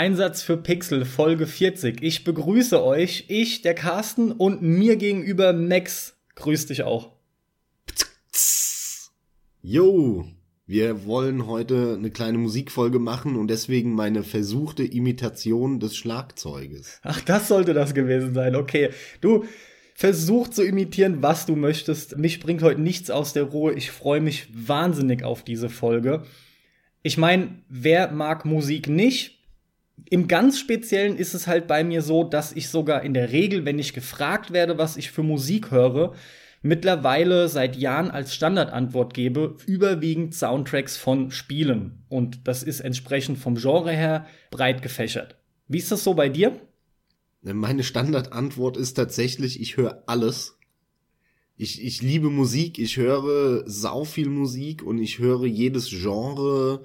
Einsatz für Pixel, Folge 40. Ich begrüße euch, ich, der Carsten und mir gegenüber Max. Grüß dich auch. Jo, wir wollen heute eine kleine Musikfolge machen und deswegen meine versuchte Imitation des Schlagzeuges. Ach, das sollte das gewesen sein. Okay, du versuch zu imitieren, was du möchtest. Mich bringt heute nichts aus der Ruhe. Ich freue mich wahnsinnig auf diese Folge. Ich meine, wer mag Musik nicht? Im ganz Speziellen ist es halt bei mir so, dass ich sogar in der Regel, wenn ich gefragt werde, was ich für Musik höre, mittlerweile seit Jahren als Standardantwort gebe, überwiegend Soundtracks von Spielen. Und das ist entsprechend vom Genre her breit gefächert. Wie ist das so bei dir? Meine Standardantwort ist tatsächlich, ich höre alles. Ich, ich liebe Musik, ich höre sau viel Musik und ich höre jedes Genre.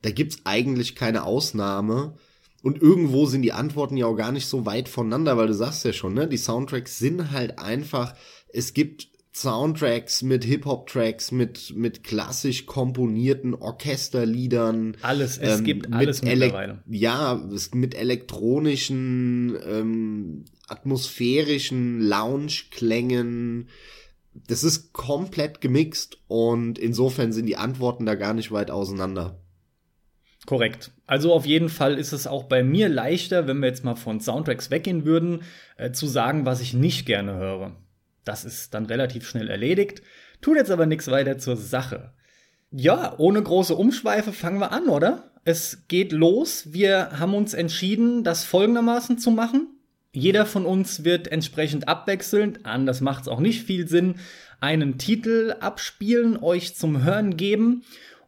Da gibt's eigentlich keine Ausnahme. Und irgendwo sind die Antworten ja auch gar nicht so weit voneinander, weil du sagst ja schon, ne? Die Soundtracks sind halt einfach, es gibt Soundtracks mit Hip-Hop-Tracks, mit, mit klassisch komponierten Orchesterliedern. Alles, es ähm, gibt alles mittlerweile. Ja, mit elektronischen, ähm, atmosphärischen Lounge-Klängen. Das ist komplett gemixt und insofern sind die Antworten da gar nicht weit auseinander. Korrekt. Also auf jeden Fall ist es auch bei mir leichter, wenn wir jetzt mal von Soundtracks weggehen würden, äh, zu sagen, was ich nicht gerne höre. Das ist dann relativ schnell erledigt, tut jetzt aber nichts weiter zur Sache. Ja, ohne große Umschweife fangen wir an, oder? Es geht los. Wir haben uns entschieden, das folgendermaßen zu machen. Jeder von uns wird entsprechend abwechselnd, anders macht es auch nicht viel Sinn, einen Titel abspielen, euch zum Hören geben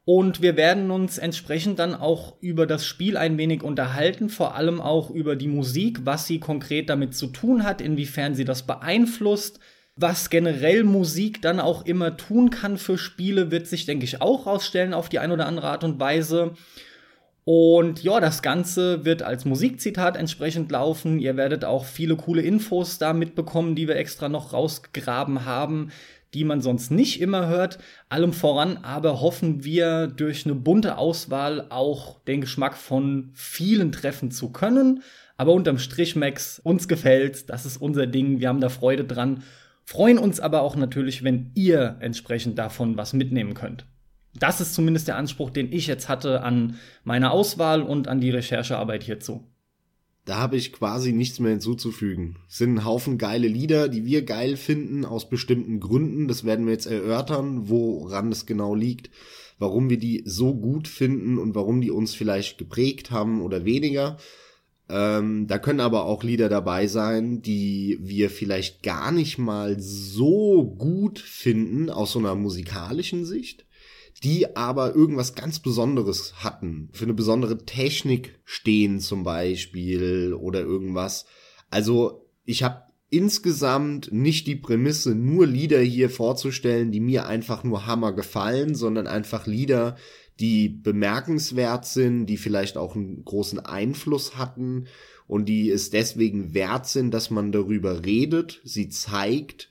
und wir werden uns entsprechend dann auch über das Spiel ein wenig unterhalten, vor allem auch über die Musik, was sie konkret damit zu tun hat, inwiefern sie das beeinflusst. Was generell Musik dann auch immer tun kann für Spiele, wird sich, denke ich, auch rausstellen auf die eine oder andere Art und Weise. Und ja, das Ganze wird als Musikzitat entsprechend laufen. Ihr werdet auch viele coole Infos da mitbekommen, die wir extra noch rausgegraben haben die man sonst nicht immer hört. Allem voran aber hoffen wir durch eine bunte Auswahl auch den Geschmack von vielen treffen zu können. Aber unterm Strich, Max, uns gefällt, das ist unser Ding, wir haben da Freude dran. Freuen uns aber auch natürlich, wenn ihr entsprechend davon was mitnehmen könnt. Das ist zumindest der Anspruch, den ich jetzt hatte an meine Auswahl und an die Recherchearbeit hierzu da habe ich quasi nichts mehr hinzuzufügen. Es sind ein Haufen geile Lieder, die wir geil finden, aus bestimmten Gründen. Das werden wir jetzt erörtern, woran es genau liegt, warum wir die so gut finden und warum die uns vielleicht geprägt haben oder weniger. Ähm, da können aber auch Lieder dabei sein, die wir vielleicht gar nicht mal so gut finden aus so einer musikalischen Sicht die aber irgendwas ganz Besonderes hatten, für eine besondere Technik stehen zum Beispiel oder irgendwas. Also ich habe insgesamt nicht die Prämisse, nur Lieder hier vorzustellen, die mir einfach nur Hammer gefallen, sondern einfach Lieder, die bemerkenswert sind, die vielleicht auch einen großen Einfluss hatten und die es deswegen wert sind, dass man darüber redet, sie zeigt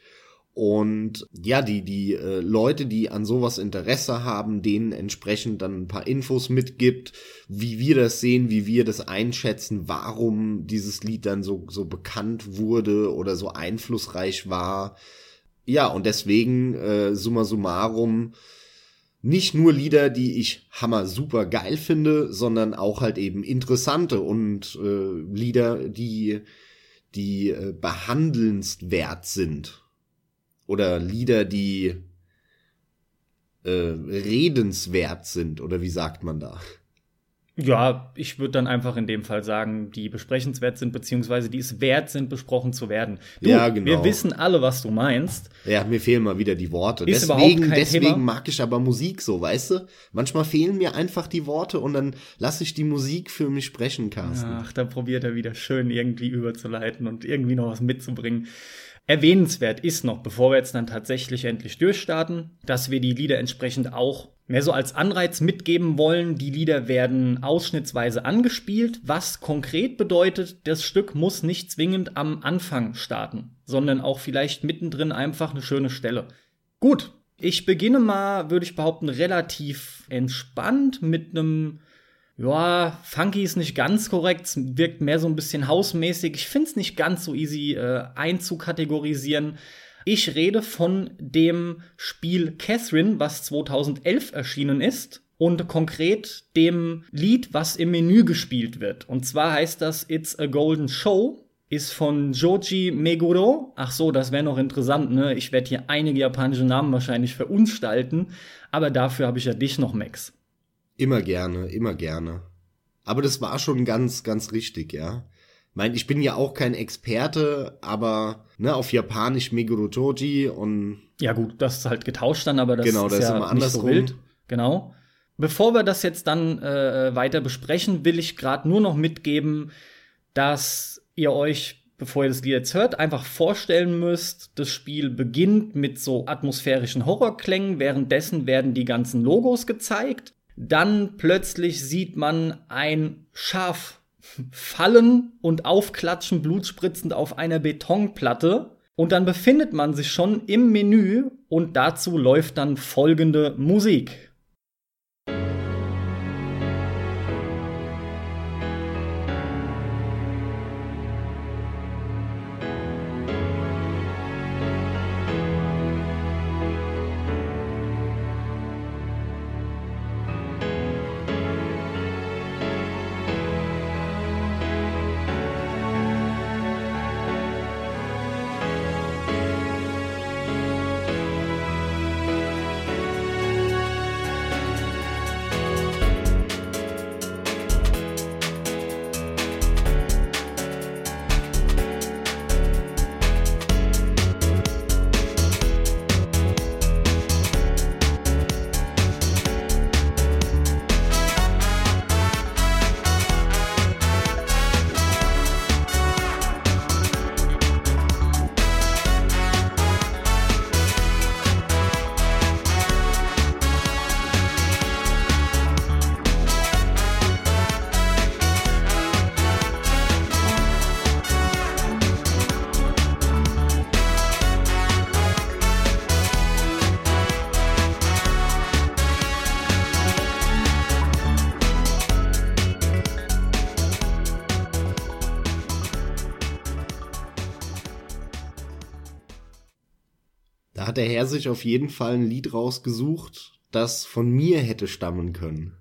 und ja, die, die äh, Leute, die an sowas Interesse haben, denen entsprechend dann ein paar Infos mitgibt, wie wir das sehen, wie wir das einschätzen, warum dieses Lied dann so, so bekannt wurde oder so einflussreich war. Ja, und deswegen, äh, summa summarum, nicht nur Lieder, die ich hammer super geil finde, sondern auch halt eben interessante und äh, Lieder, die, die äh, behandelnswert sind oder Lieder, die äh, redenswert sind, oder wie sagt man da? Ja, ich würde dann einfach in dem Fall sagen, die besprechenswert sind, beziehungsweise die es wert sind, besprochen zu werden. Du, ja, genau. Wir wissen alle, was du meinst. Ja, mir fehlen mal wieder die Worte. Ist deswegen deswegen Thema. mag ich aber Musik so, weißt du? Manchmal fehlen mir einfach die Worte und dann lasse ich die Musik für mich sprechen, Carsten. Ach, da probiert er wieder schön irgendwie überzuleiten und irgendwie noch was mitzubringen. Erwähnenswert ist noch, bevor wir jetzt dann tatsächlich endlich durchstarten, dass wir die Lieder entsprechend auch mehr so als Anreiz mitgeben wollen. Die Lieder werden ausschnittsweise angespielt, was konkret bedeutet, das Stück muss nicht zwingend am Anfang starten, sondern auch vielleicht mittendrin einfach eine schöne Stelle. Gut, ich beginne mal, würde ich behaupten, relativ entspannt mit einem Ja, funky ist nicht ganz korrekt, es wirkt mehr so ein bisschen hausmäßig. Ich finde es nicht ganz so easy äh, einzukategorisieren. Ich rede von dem Spiel Catherine, was 2011 erschienen ist und konkret dem Lied, was im Menü gespielt wird. Und zwar heißt das It's a Golden Show, ist von Joji Meguro. Ach so, das wäre noch interessant, ne? Ich werde hier einige japanische Namen wahrscheinlich verunstalten, aber dafür habe ich ja dich noch, Max. Immer gerne, immer gerne. Aber das war schon ganz, ganz richtig, ja meine, ich bin ja auch kein Experte, aber ne, auf Japanisch Meguro Toji und. Ja, gut, das ist halt getauscht dann, aber das genau, ist, das ja ist immer andersrum. So wild. Genau. Bevor wir das jetzt dann äh, weiter besprechen, will ich gerade nur noch mitgeben, dass ihr euch, bevor ihr das Lied jetzt hört, einfach vorstellen müsst, das Spiel beginnt mit so atmosphärischen Horrorklängen, währenddessen werden die ganzen Logos gezeigt. Dann plötzlich sieht man ein Schaf fallen und aufklatschen blutspritzend auf einer Betonplatte. Und dann befindet man sich schon im Menü und dazu läuft dann folgende Musik. Hat der Herr sich auf jeden Fall ein Lied rausgesucht, das von mir hätte stammen können.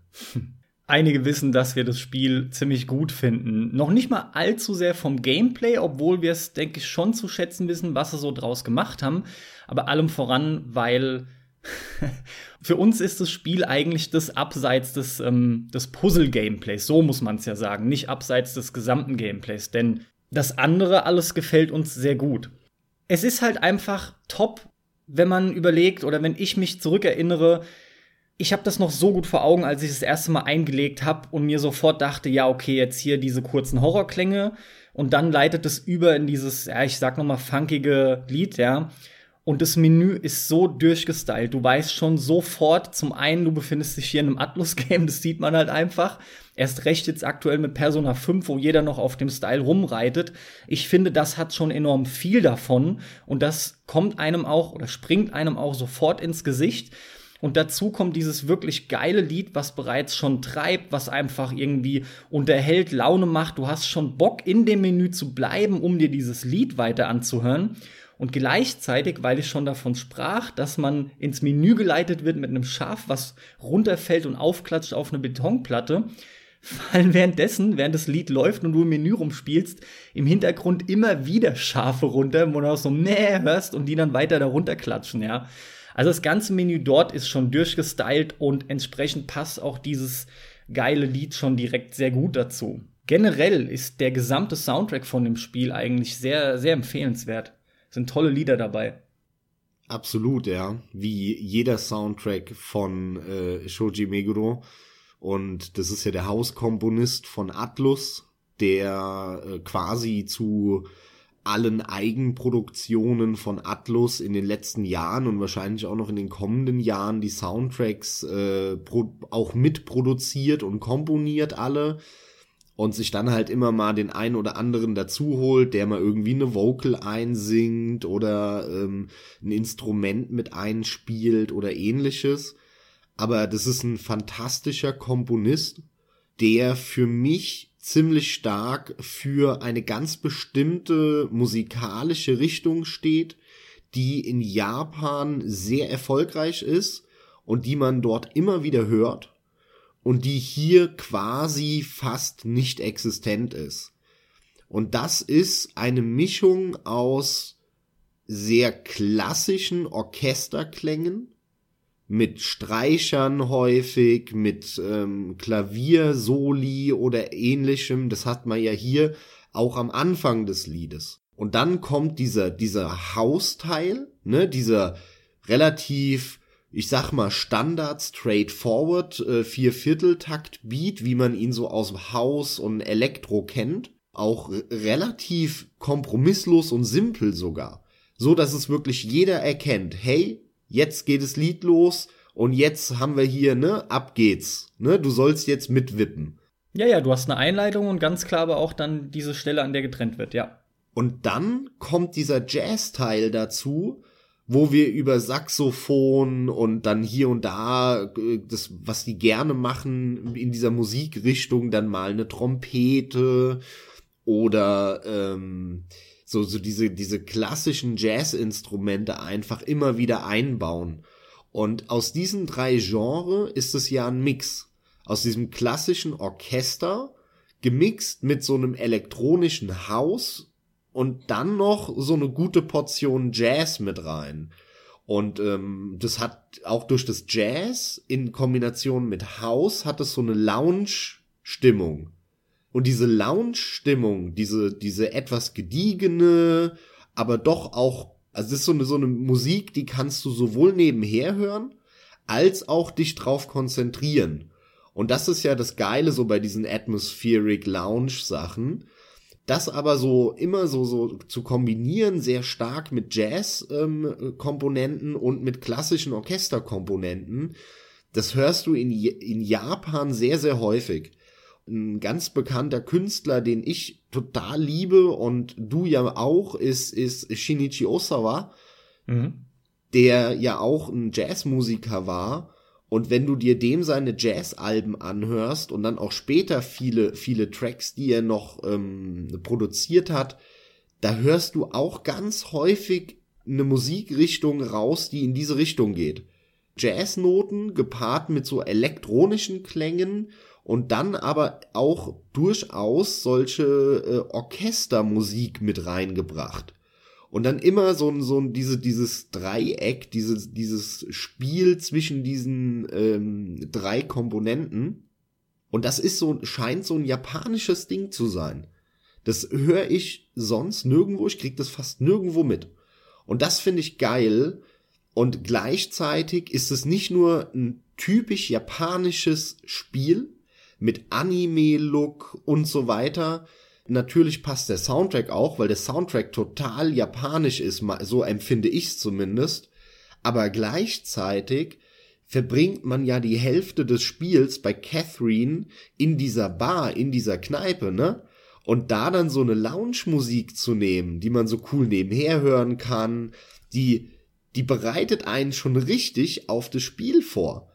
Einige wissen, dass wir das Spiel ziemlich gut finden. Noch nicht mal allzu sehr vom Gameplay, obwohl wir es, denke ich, schon zu schätzen wissen, was sie so draus gemacht haben. Aber allem voran, weil für uns ist das Spiel eigentlich das abseits des, ähm, des Puzzle-Gameplays. So muss man es ja sagen. Nicht abseits des gesamten Gameplays. Denn das andere alles gefällt uns sehr gut. Es ist halt einfach top wenn man überlegt oder wenn ich mich zurückerinnere, ich habe das noch so gut vor Augen, als ich das erste Mal eingelegt habe und mir sofort dachte, ja, okay, jetzt hier diese kurzen Horrorklänge und dann leitet es über in dieses, ja, ich sag noch mal funkige Lied, ja. Und das Menü ist so durchgestylt. Du weißt schon sofort, zum einen, du befindest dich hier in einem Atlus-Game, das sieht man halt einfach. Erst recht jetzt aktuell mit Persona 5, wo jeder noch auf dem Style rumreitet. Ich finde, das hat schon enorm viel davon. Und das kommt einem auch oder springt einem auch sofort ins Gesicht. Und dazu kommt dieses wirklich geile Lied, was bereits schon treibt, was einfach irgendwie unterhält, Laune macht. Du hast schon Bock, in dem Menü zu bleiben, um dir dieses Lied weiter anzuhören. Und gleichzeitig, weil ich schon davon sprach, dass man ins Menü geleitet wird mit einem Schaf, was runterfällt und aufklatscht auf eine Betonplatte, fallen währenddessen, während das Lied läuft und du im Menü rumspielst, im Hintergrund immer wieder Schafe runter, wo du auch so Mäh hörst und die dann weiter darunter klatschen, ja. Also das ganze Menü dort ist schon durchgestylt und entsprechend passt auch dieses geile Lied schon direkt sehr gut dazu. Generell ist der gesamte Soundtrack von dem Spiel eigentlich sehr, sehr empfehlenswert sind tolle Lieder dabei. Absolut, ja. Wie jeder Soundtrack von äh, Shoji Meguro. Und das ist ja der Hauskomponist von Atlus, der äh, quasi zu allen Eigenproduktionen von Atlus in den letzten Jahren und wahrscheinlich auch noch in den kommenden Jahren die Soundtracks äh, auch mitproduziert und komponiert alle und sich dann halt immer mal den einen oder anderen dazu holt, der mal irgendwie eine Vocal einsingt oder ähm, ein Instrument mit einspielt oder ähnliches. Aber das ist ein fantastischer Komponist, der für mich ziemlich stark für eine ganz bestimmte musikalische Richtung steht, die in Japan sehr erfolgreich ist und die man dort immer wieder hört und die hier quasi fast nicht existent ist. Und das ist eine Mischung aus sehr klassischen Orchesterklängen mit Streichern häufig, mit ähm, Klaviersoli oder ähnlichem. Das hat man ja hier auch am Anfang des Liedes. Und dann kommt dieser, dieser Hausteil, ne, dieser relativ, ich sag mal, Standard, straightforward, äh, Viervierteltakt-Beat, wie man ihn so aus Haus und Elektro kennt. Auch relativ kompromisslos und simpel sogar. So dass es wirklich jeder erkennt, hey, jetzt geht das Lied los und jetzt haben wir hier, ne, ab geht's. Ne, du sollst jetzt mitwippen. Ja, ja, du hast eine Einleitung und ganz klar aber auch dann diese Stelle, an der getrennt wird, ja. Und dann kommt dieser Jazz-Teil dazu, wo wir über Saxophon und dann hier und da äh, das, was die gerne machen in dieser Musikrichtung, dann mal eine Trompete oder ähm, so, so diese, diese klassischen Jazz-Instrumente einfach immer wieder einbauen. Und aus diesen drei Genres ist es ja ein Mix. Aus diesem klassischen Orchester gemixt mit so einem elektronischen Haus und dann noch so eine gute Portion Jazz mit rein. Und ähm, das hat auch durch das Jazz in Kombination mit House hat es so eine Lounge-Stimmung. Und diese Lounge-Stimmung, diese, diese etwas gediegene, aber doch auch, also das ist so eine, so eine Musik, die kannst du sowohl nebenher hören, als auch dich drauf konzentrieren. Und das ist ja das Geile so bei diesen Atmospheric Lounge Sachen, das aber so immer so, so zu kombinieren, sehr stark mit Jazz-Komponenten ähm, und mit klassischen Orchesterkomponenten, das hörst du in, in Japan sehr, sehr häufig. Ein ganz bekannter Künstler, den ich total liebe und du ja auch, ist, ist Shinichi Osawa, mhm. der ja auch ein Jazzmusiker war und wenn du dir dem seine Jazz-Alben anhörst und dann auch später viele, viele Tracks, die er noch ähm, produziert hat, da hörst du auch ganz häufig eine Musikrichtung raus, die in diese Richtung geht. Jazznoten gepaart mit so elektronischen Klängen und dann aber auch durchaus solche äh, Orchestermusik mit reingebracht. Und dann immer so, so diese, dieses Dreieck, dieses, dieses Spiel zwischen diesen ähm, drei Komponenten. Und das ist so, scheint so ein japanisches Ding zu sein. Das höre ich sonst nirgendwo, ich krieg das fast nirgendwo mit. Und das finde ich geil. Und gleichzeitig ist es nicht nur ein typisch japanisches Spiel mit Anime-Look und so weiter, Natürlich passt der Soundtrack auch, weil der Soundtrack total japanisch ist, so empfinde ich es zumindest. Aber gleichzeitig verbringt man ja die Hälfte des Spiels bei Catherine in dieser Bar, in dieser Kneipe, ne? Und da dann so eine Lounge-Musik zu nehmen, die man so cool nebenher hören kann, die, die bereitet einen schon richtig auf das Spiel vor.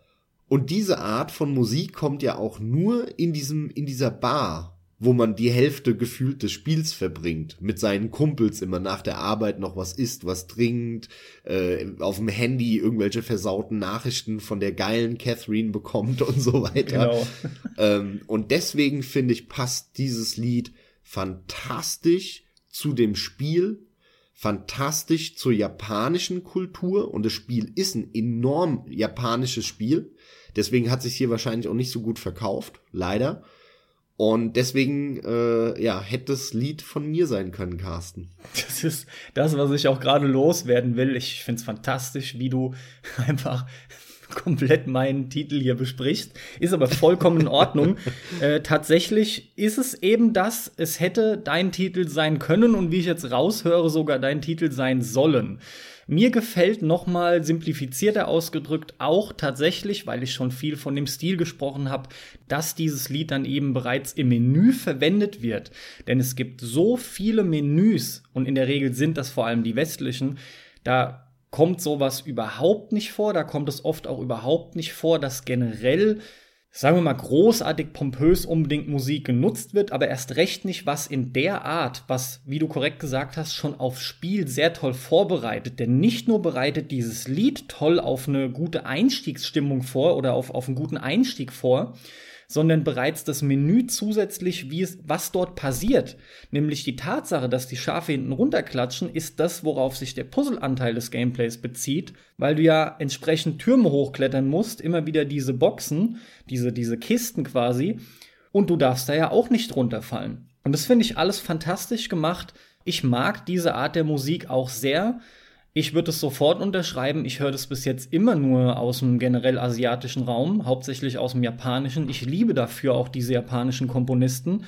Und diese Art von Musik kommt ja auch nur in diesem, in dieser Bar wo man die Hälfte gefühlt des Spiels verbringt, mit seinen Kumpels immer nach der Arbeit noch was isst, was trinkt, äh, auf dem Handy irgendwelche versauten Nachrichten von der geilen Catherine bekommt und so weiter. Genau. Ähm, und deswegen finde ich, passt dieses Lied fantastisch zu dem Spiel, fantastisch zur japanischen Kultur und das Spiel ist ein enorm japanisches Spiel. Deswegen hat sich hier wahrscheinlich auch nicht so gut verkauft, leider. Und deswegen, äh, ja, hätte das Lied von mir sein können, Carsten. Das ist das, was ich auch gerade loswerden will. Ich find's fantastisch, wie du einfach komplett meinen Titel hier besprichst. Ist aber vollkommen in Ordnung. äh, tatsächlich ist es eben das, es hätte dein Titel sein können und wie ich jetzt raushöre, sogar dein Titel sein sollen. Mir gefällt nochmal simplifizierter ausgedrückt auch tatsächlich, weil ich schon viel von dem Stil gesprochen habe, dass dieses Lied dann eben bereits im Menü verwendet wird. Denn es gibt so viele Menüs und in der Regel sind das vor allem die westlichen, da kommt sowas überhaupt nicht vor, da kommt es oft auch überhaupt nicht vor, dass generell sagen wir mal, großartig pompös unbedingt Musik genutzt wird, aber erst recht nicht, was in der Art, was, wie du korrekt gesagt hast, schon aufs Spiel sehr toll vorbereitet. Denn nicht nur bereitet dieses Lied toll auf eine gute Einstiegsstimmung vor oder auf, auf einen guten Einstieg vor, sondern bereits das Menü zusätzlich, wie es, was dort passiert. Nämlich die Tatsache, dass die Schafe hinten runterklatschen, ist das, worauf sich der Puzzleanteil des Gameplays bezieht, weil du ja entsprechend Türme hochklettern musst, immer wieder diese Boxen, diese, diese Kisten quasi, und du darfst da ja auch nicht runterfallen. Und das finde ich alles fantastisch gemacht. Ich mag diese Art der Musik auch sehr. Ich würde es sofort unterschreiben. Ich höre das bis jetzt immer nur aus dem generell asiatischen Raum, hauptsächlich aus dem japanischen. Ich liebe dafür auch diese japanischen Komponisten.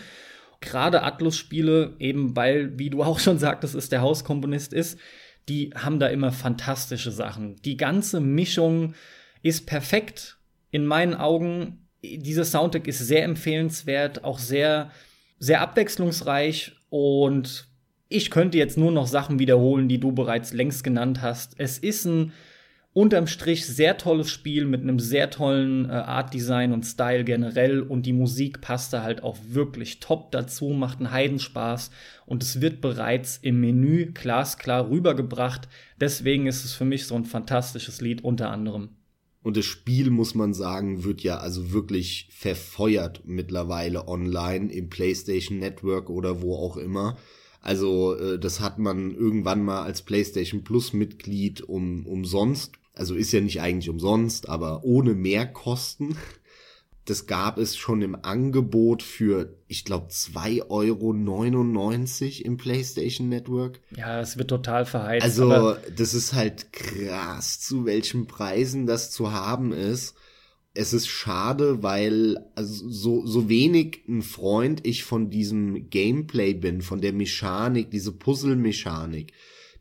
Gerade Atlus-Spiele, eben weil, wie du auch schon sagtest, es der Hauskomponist ist, die haben da immer fantastische Sachen. Die ganze Mischung ist perfekt. In meinen Augen, dieser Soundtrack ist sehr empfehlenswert, auch sehr, sehr abwechslungsreich und ich könnte jetzt nur noch Sachen wiederholen, die du bereits längst genannt hast. Es ist ein unterm Strich sehr tolles Spiel mit einem sehr tollen äh, Art Design und Style generell und die Musik passt da halt auch wirklich top dazu, macht einen Heidenspaß und es wird bereits im Menü glasklar rübergebracht. Deswegen ist es für mich so ein fantastisches Lied unter anderem. Und das Spiel, muss man sagen, wird ja also wirklich verfeuert mittlerweile online im PlayStation Network oder wo auch immer. Also äh, das hat man irgendwann mal als PlayStation Plus Mitglied um, umsonst. Also ist ja nicht eigentlich umsonst, aber ohne Mehrkosten. Das gab es schon im Angebot für, ich glaube, 2,99 Euro im PlayStation Network. Ja, es wird total verheizt. Also, das ist halt krass, zu welchen Preisen das zu haben ist es ist schade, weil also so, so wenig ein Freund ich von diesem Gameplay bin, von der Mechanik, diese Puzzle-Mechanik.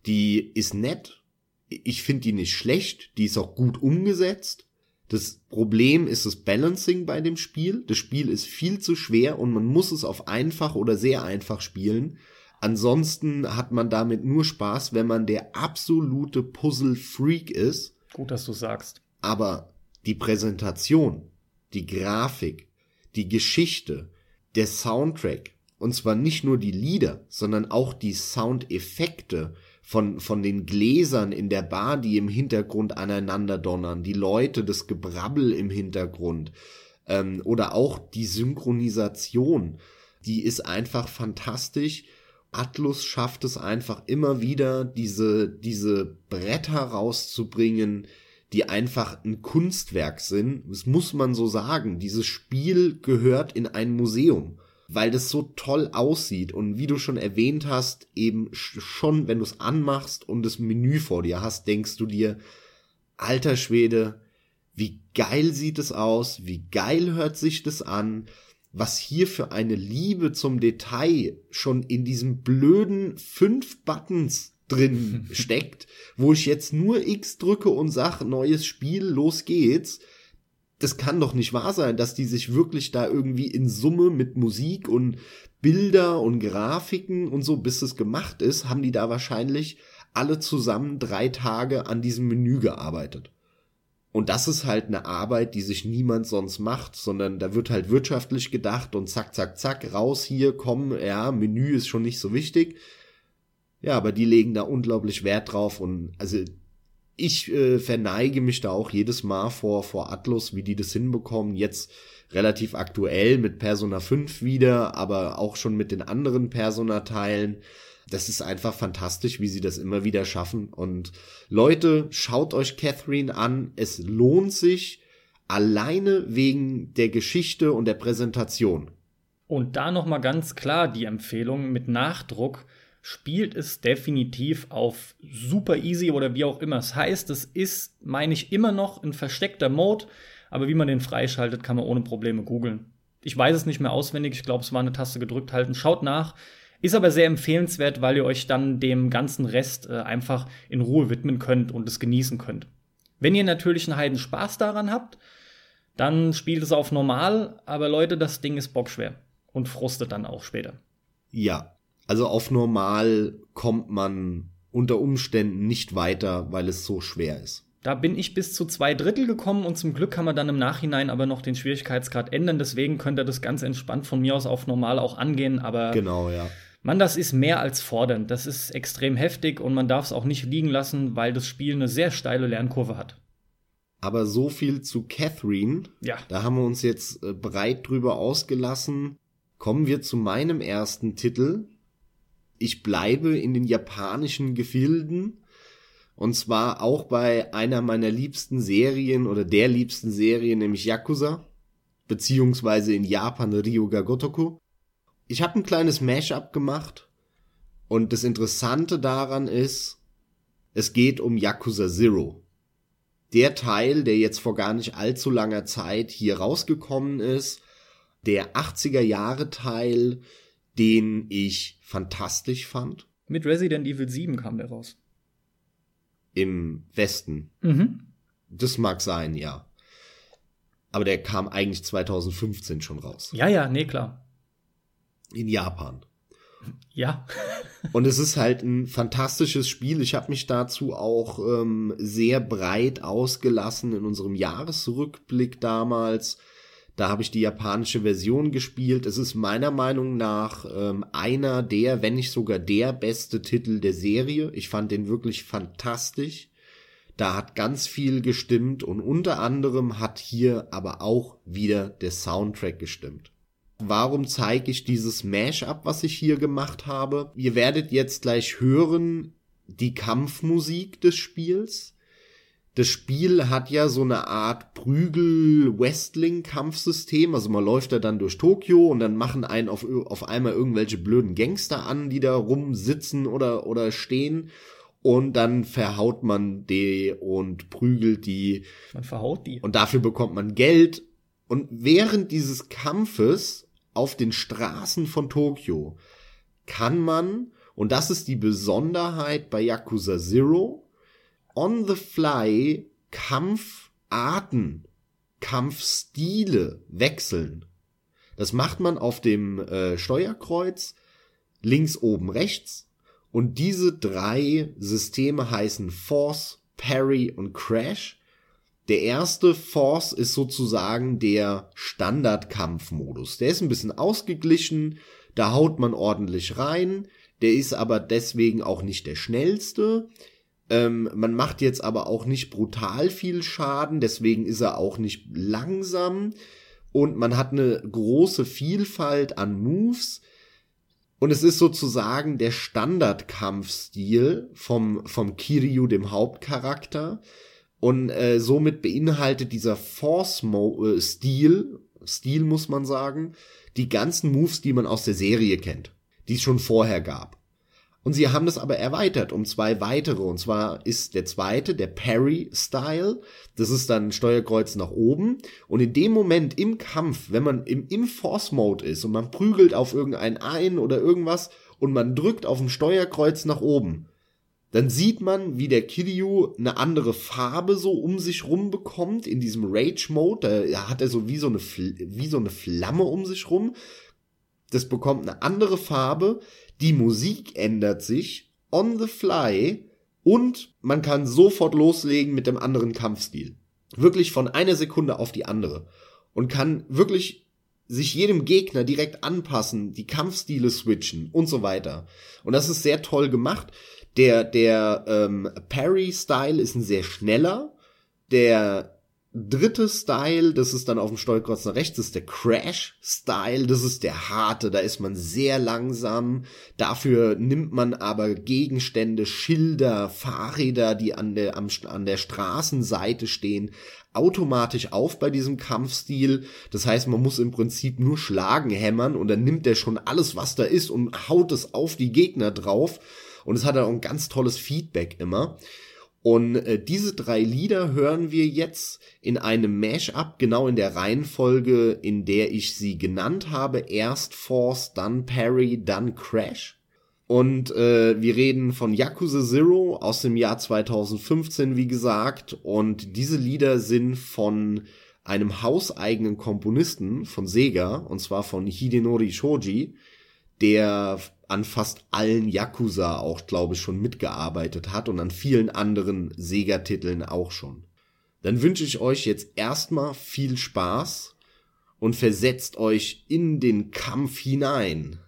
Die ist nett. Ich finde die nicht schlecht. Die ist auch gut umgesetzt. Das Problem ist das Balancing bei dem Spiel. Das Spiel ist viel zu schwer und man muss es auf einfach oder sehr einfach spielen. Ansonsten hat man damit nur Spaß, wenn man der absolute Puzzle-Freak ist. Gut, dass du sagst. Aber die Präsentation, die Grafik, die Geschichte, der Soundtrack, und zwar nicht nur die Lieder, sondern auch die Soundeffekte von, von den Gläsern in der Bar, die im Hintergrund aneinander donnern, die Leute, das Gebrabbel im Hintergrund, ähm, oder auch die Synchronisation, die ist einfach fantastisch. Atlus schafft es einfach immer wieder, diese, diese Bretter rauszubringen, die einfach ein Kunstwerk sind. Das muss man so sagen. Dieses Spiel gehört in ein Museum, weil das so toll aussieht und wie du schon erwähnt hast, eben schon, wenn du es anmachst und das Menü vor dir hast, denkst du dir, alter Schwede, wie geil sieht es aus, wie geil hört sich das an, was hier für eine Liebe zum Detail schon in diesem blöden fünf Buttons drin steckt, wo ich jetzt nur X drücke und sag, neues Spiel, los geht's. Das kann doch nicht wahr sein, dass die sich wirklich da irgendwie in Summe mit Musik und Bilder und Grafiken und so, bis es gemacht ist, haben die da wahrscheinlich alle zusammen drei Tage an diesem Menü gearbeitet. Und das ist halt eine Arbeit, die sich niemand sonst macht, sondern da wird halt wirtschaftlich gedacht und zack, zack, zack, raus hier, komm, ja, Menü ist schon nicht so wichtig. Ja, aber die legen da unglaublich Wert drauf und also ich äh, verneige mich da auch jedes Mal vor, vor Atlus, wie die das hinbekommen. Jetzt relativ aktuell mit Persona 5 wieder, aber auch schon mit den anderen Persona-Teilen. Das ist einfach fantastisch, wie sie das immer wieder schaffen. Und Leute, schaut euch Catherine an. Es lohnt sich alleine wegen der Geschichte und der Präsentation. Und da nochmal ganz klar die Empfehlung mit Nachdruck spielt es definitiv auf super easy oder wie auch immer es heißt. Es ist, meine ich, immer noch ein versteckter Mode, aber wie man den freischaltet, kann man ohne Probleme googeln. Ich weiß es nicht mehr auswendig, ich glaube, es war eine Taste gedrückt halten. Schaut nach. Ist aber sehr empfehlenswert, weil ihr euch dann dem ganzen Rest äh, einfach in Ruhe widmen könnt und es genießen könnt. Wenn ihr natürlich einen Heiden Spaß daran habt, dann spielt es auf normal, aber Leute, das Ding ist bockschwer und frustet dann auch später. Ja, also auf normal kommt man unter Umständen nicht weiter, weil es so schwer ist. Da bin ich bis zu zwei Drittel gekommen und zum Glück kann man dann im Nachhinein aber noch den Schwierigkeitsgrad ändern. Deswegen könnt ihr das ganz entspannt von mir aus auf normal auch angehen. Aber genau, ja. Mann, das ist mehr als fordernd. Das ist extrem heftig und man darf es auch nicht liegen lassen, weil das Spiel eine sehr steile Lernkurve hat. Aber so viel zu Catherine. Ja. Da haben wir uns jetzt äh, breit drüber ausgelassen. Kommen wir zu meinem ersten Titel. Ich bleibe in den japanischen Gefilden. Und zwar auch bei einer meiner liebsten Serien oder der liebsten Serie, nämlich Yakuza. Beziehungsweise in Japan Ryuga Gotoku ich habe ein kleines Mashup gemacht und das Interessante daran ist, es geht um Yakuza Zero. Der Teil, der jetzt vor gar nicht allzu langer Zeit hier rausgekommen ist, der 80er Jahre Teil, den ich fantastisch fand. Mit Resident Evil 7 kam der raus. Im Westen. Mhm. Das mag sein, ja. Aber der kam eigentlich 2015 schon raus. Ja, ja, nee, klar in Japan. Ja. und es ist halt ein fantastisches Spiel. Ich habe mich dazu auch ähm, sehr breit ausgelassen in unserem Jahresrückblick damals. Da habe ich die japanische Version gespielt. Es ist meiner Meinung nach ähm, einer der, wenn nicht sogar der beste Titel der Serie. Ich fand den wirklich fantastisch. Da hat ganz viel gestimmt und unter anderem hat hier aber auch wieder der Soundtrack gestimmt. Warum zeige ich dieses Mash-up, was ich hier gemacht habe? Ihr werdet jetzt gleich hören die Kampfmusik des Spiels. Das Spiel hat ja so eine Art Prügel-Wrestling-Kampfsystem. Also man läuft da dann durch Tokio und dann machen einen auf, auf einmal irgendwelche blöden Gangster an, die da rumsitzen oder, oder stehen. Und dann verhaut man die und prügelt die. Man verhaut die. Und dafür bekommt man Geld. Und während dieses Kampfes auf den Straßen von Tokio kann man, und das ist die Besonderheit bei Yakuza Zero, on the fly Kampfarten, Kampfstile wechseln. Das macht man auf dem äh, Steuerkreuz links oben rechts und diese drei Systeme heißen Force, Parry und Crash der erste Force ist sozusagen der Standardkampfmodus. Der ist ein bisschen ausgeglichen, da haut man ordentlich rein, der ist aber deswegen auch nicht der schnellste. Ähm, man macht jetzt aber auch nicht brutal viel Schaden, deswegen ist er auch nicht langsam und man hat eine große Vielfalt an Moves. Und es ist sozusagen der Standardkampfstil vom, vom Kiryu, dem Hauptcharakter. Und äh, somit beinhaltet dieser Force-Stil, äh, Stil muss man sagen, die ganzen Moves, die man aus der Serie kennt, die es schon vorher gab. Und sie haben das aber erweitert um zwei weitere. Und zwar ist der zweite der Parry-Style. Das ist dann Steuerkreuz nach oben. Und in dem Moment im Kampf, wenn man im, im Force-Mode ist und man prügelt auf irgendeinen ein oder irgendwas und man drückt auf dem Steuerkreuz nach oben, dann sieht man, wie der Kiryu eine andere Farbe so um sich rum bekommt in diesem Rage-Mode. Da hat er so wie so, eine, wie so eine Flamme um sich rum. Das bekommt eine andere Farbe. Die Musik ändert sich on the fly und man kann sofort loslegen mit dem anderen Kampfstil. Wirklich von einer Sekunde auf die andere. Und kann wirklich sich jedem Gegner direkt anpassen, die Kampfstile switchen und so weiter. Und das ist sehr toll gemacht. Der, der ähm, Parry-Style ist ein sehr schneller. Der dritte Style, das ist dann auf dem Steuerkreuz nach rechts, ist der Crash-Style, das ist der harte, da ist man sehr langsam. Dafür nimmt man aber Gegenstände, Schilder, Fahrräder, die an der, am, an der Straßenseite stehen, automatisch auf bei diesem Kampfstil. Das heißt, man muss im Prinzip nur schlagen, hämmern und dann nimmt er schon alles, was da ist und haut es auf die Gegner drauf. Und es hat auch ein ganz tolles Feedback immer. Und äh, diese drei Lieder hören wir jetzt in einem Mash-up, genau in der Reihenfolge, in der ich sie genannt habe. Erst Force, dann Parry, dann Crash. Und äh, wir reden von Yakuza Zero aus dem Jahr 2015, wie gesagt. Und diese Lieder sind von einem hauseigenen Komponisten von Sega, und zwar von Hidenori Shoji, der an fast allen Yakuza auch, glaube ich, schon mitgearbeitet hat und an vielen anderen Sega-Titeln auch schon. Dann wünsche ich euch jetzt erstmal viel Spaß und versetzt euch in den Kampf hinein.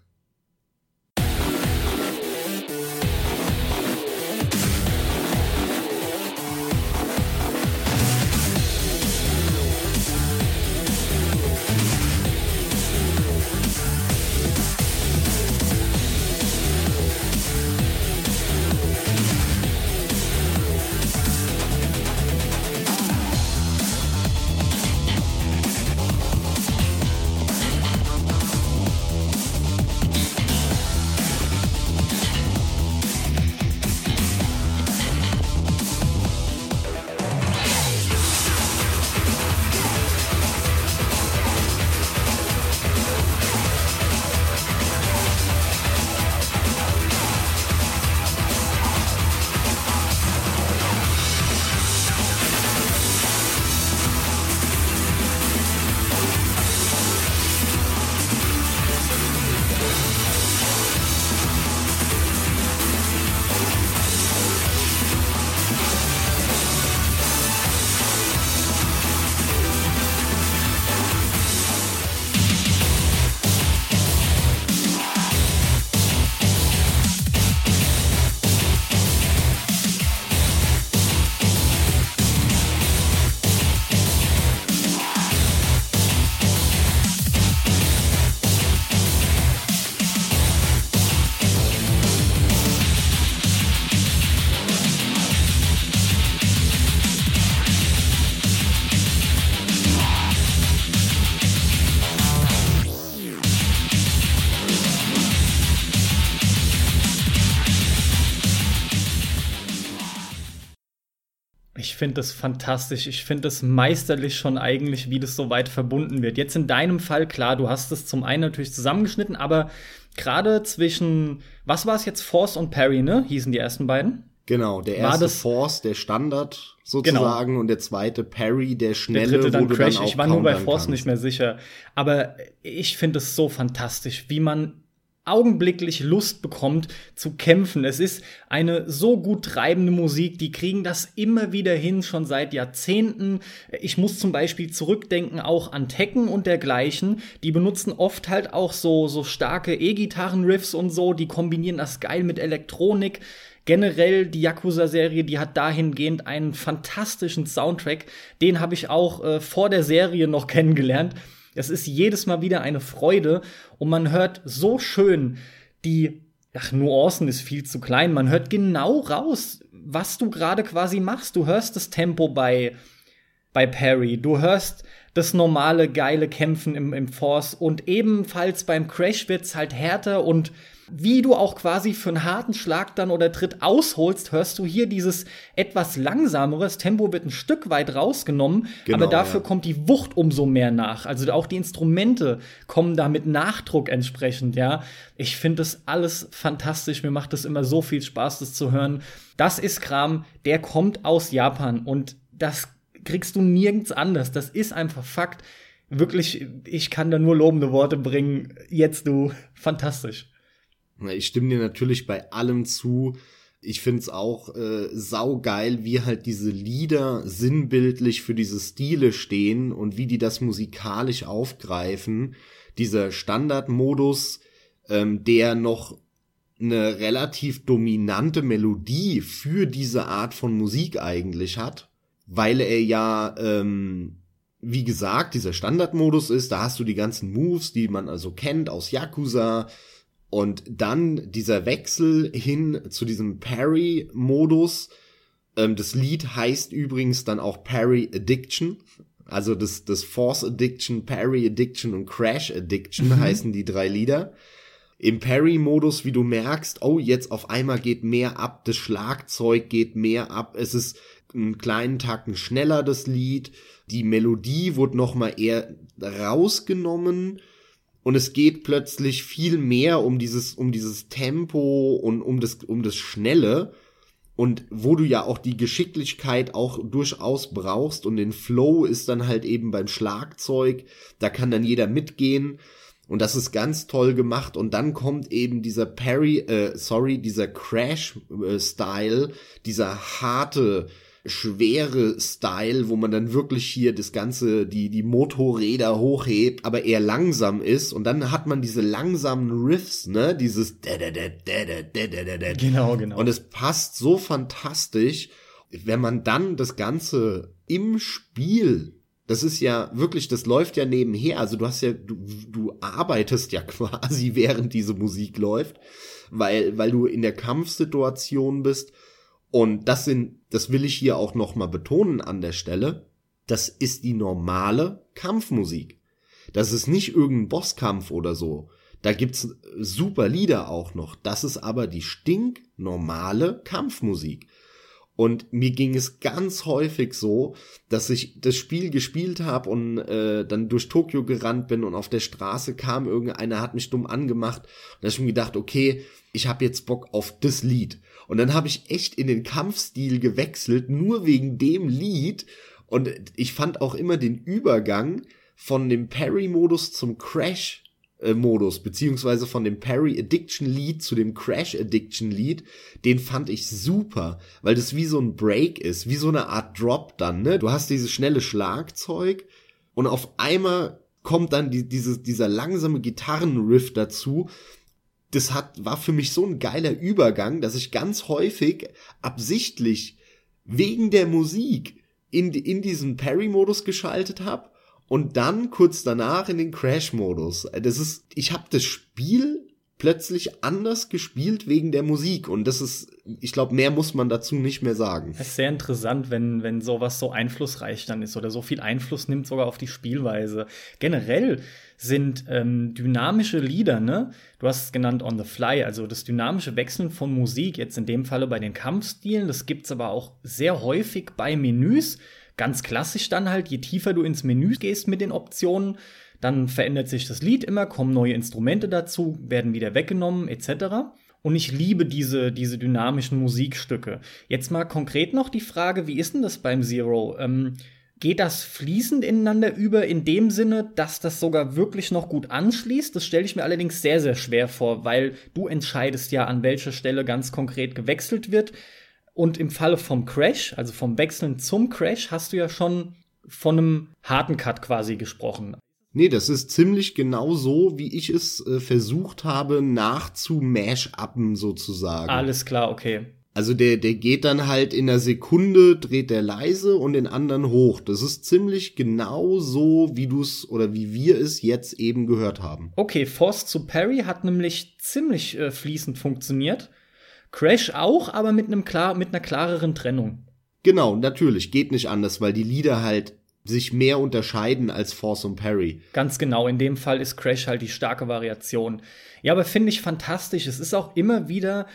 Finde das fantastisch. Ich finde es meisterlich schon eigentlich, wie das so weit verbunden wird. Jetzt in deinem Fall, klar, du hast es zum einen natürlich zusammengeschnitten, aber gerade zwischen, was war es jetzt, Force und Parry, ne? Hießen die ersten beiden? Genau, der erste Force, der Standard sozusagen, genau. und der zweite Parry, der schnelle, der dritte dann Crash. Dann ich war nur bei Force kannst. nicht mehr sicher. Aber ich finde es so fantastisch, wie man augenblicklich Lust bekommt zu kämpfen. Es ist eine so gut treibende Musik, die kriegen das immer wieder hin, schon seit Jahrzehnten. Ich muss zum Beispiel zurückdenken auch an Tekken und dergleichen. Die benutzen oft halt auch so, so starke E-Gitarren-Riffs und so, die kombinieren das geil mit Elektronik. Generell die Yakuza-Serie, die hat dahingehend einen fantastischen Soundtrack. Den habe ich auch äh, vor der Serie noch kennengelernt. Es ist jedes Mal wieder eine Freude und man hört so schön die, ach, Nuancen ist viel zu klein, man hört genau raus, was du gerade quasi machst. Du hörst das Tempo bei, bei Perry, du hörst das normale geile Kämpfen im, im Force und ebenfalls beim Crash wird's halt härter und wie du auch quasi für einen harten Schlag dann oder Tritt ausholst, hörst du hier dieses etwas langsamere. Das Tempo wird ein Stück weit rausgenommen, genau, aber dafür ja. kommt die Wucht umso mehr nach. Also auch die Instrumente kommen da mit Nachdruck entsprechend, ja. Ich finde das alles fantastisch. Mir macht das immer so viel Spaß, das zu hören. Das ist Kram, der kommt aus Japan und das kriegst du nirgends anders. Das ist einfach Fakt. Wirklich, ich kann da nur lobende Worte bringen. Jetzt du, fantastisch. Ich stimme dir natürlich bei allem zu. Ich find's auch äh, saugeil, wie halt diese Lieder sinnbildlich für diese Stile stehen und wie die das musikalisch aufgreifen. Dieser Standardmodus, ähm, der noch eine relativ dominante Melodie für diese Art von Musik eigentlich hat, weil er ja, ähm, wie gesagt, dieser Standardmodus ist, da hast du die ganzen Moves, die man also kennt aus Yakuza, und dann dieser Wechsel hin zu diesem Parry-Modus. Ähm, das Lied heißt übrigens dann auch Parry Addiction. Also das, das Force Addiction, Parry Addiction und Crash Addiction mhm. heißen die drei Lieder. Im Parry-Modus, wie du merkst, oh, jetzt auf einmal geht mehr ab, das Schlagzeug geht mehr ab, es ist einen kleinen Tacken schneller, das Lied. Die Melodie wurde nochmal eher rausgenommen und es geht plötzlich viel mehr um dieses um dieses Tempo und um das um das Schnelle und wo du ja auch die Geschicklichkeit auch durchaus brauchst und den Flow ist dann halt eben beim Schlagzeug, da kann dann jeder mitgehen Und das ist ganz toll gemacht. Und dann kommt eben dieser Parry, äh, sorry, dieser Crash-Style, äh, dieser harte, schwere Style, wo man dann wirklich hier das ganze, die, die Motorräder hochhebt, aber eher langsam ist. Und dann hat man diese langsamen Riffs, ne, dieses Genau, genau. Und es passt so fantastisch, wenn man dann das Ganze im Spiel das ist ja wirklich, das läuft ja nebenher. Also du hast ja, du, du arbeitest ja quasi, während diese Musik läuft, weil, weil du in der Kampfsituation bist. Und das sind, das will ich hier auch nochmal betonen an der Stelle. Das ist die normale Kampfmusik. Das ist nicht irgendein Bosskampf oder so. Da gibt's super Lieder auch noch. Das ist aber die stinknormale Kampfmusik. Und mir ging es ganz häufig so, dass ich das Spiel gespielt habe und äh, dann durch Tokio gerannt bin und auf der Straße kam irgendeiner, hat mich dumm angemacht. Und da habe ich mir gedacht, okay, ich habe jetzt Bock auf das Lied. Und dann habe ich echt in den Kampfstil gewechselt, nur wegen dem Lied. Und ich fand auch immer den Übergang von dem Parry-Modus zum Crash Modus, beziehungsweise von dem Parry Addiction Lead zu dem Crash Addiction Lead, den fand ich super, weil das wie so ein Break ist, wie so eine Art Drop dann, ne? Du hast dieses schnelle Schlagzeug und auf einmal kommt dann die, dieses, dieser langsame Gitarrenriff dazu. Das hat, war für mich so ein geiler Übergang, dass ich ganz häufig absichtlich wegen der Musik in, in diesen Parry-Modus geschaltet habe und dann kurz danach in den Crash-Modus. Das ist, ich habe das Spiel plötzlich anders gespielt wegen der Musik und das ist, ich glaube, mehr muss man dazu nicht mehr sagen. Das ist sehr interessant, wenn, wenn sowas so einflussreich dann ist oder so viel Einfluss nimmt sogar auf die Spielweise. Generell sind ähm, dynamische Lieder, ne? Du hast es genannt on the fly, also das dynamische Wechseln von Musik, jetzt in dem Falle bei den Kampfstilen, das gibt's aber auch sehr häufig bei Menüs ganz klassisch dann halt, je tiefer du ins Menü gehst mit den Optionen, dann verändert sich das Lied immer, kommen neue Instrumente dazu, werden wieder weggenommen, etc. Und ich liebe diese, diese dynamischen Musikstücke. Jetzt mal konkret noch die Frage, wie ist denn das beim Zero? Ähm, geht das fließend ineinander über in dem Sinne, dass das sogar wirklich noch gut anschließt? Das stelle ich mir allerdings sehr, sehr schwer vor, weil du entscheidest ja, an welcher Stelle ganz konkret gewechselt wird. Und im Falle vom Crash, also vom Wechseln zum Crash, hast du ja schon von einem harten Cut quasi gesprochen. Nee, das ist ziemlich genau so, wie ich es äh, versucht habe, nachzumash-uppen sozusagen. Alles klar, okay. Also der, der geht dann halt in einer Sekunde, dreht der leise und den anderen hoch. Das ist ziemlich genau so, wie du es oder wie wir es jetzt eben gehört haben. Okay, Force zu Parry hat nämlich ziemlich äh, fließend funktioniert. Crash auch, aber mit einem klar, mit einer klareren Trennung. Genau, natürlich, geht nicht anders, weil die Lieder halt sich mehr unterscheiden als Force und Parry. Ganz genau, in dem Fall ist Crash halt die starke Variation. Ja, aber finde ich fantastisch. Es ist auch immer wieder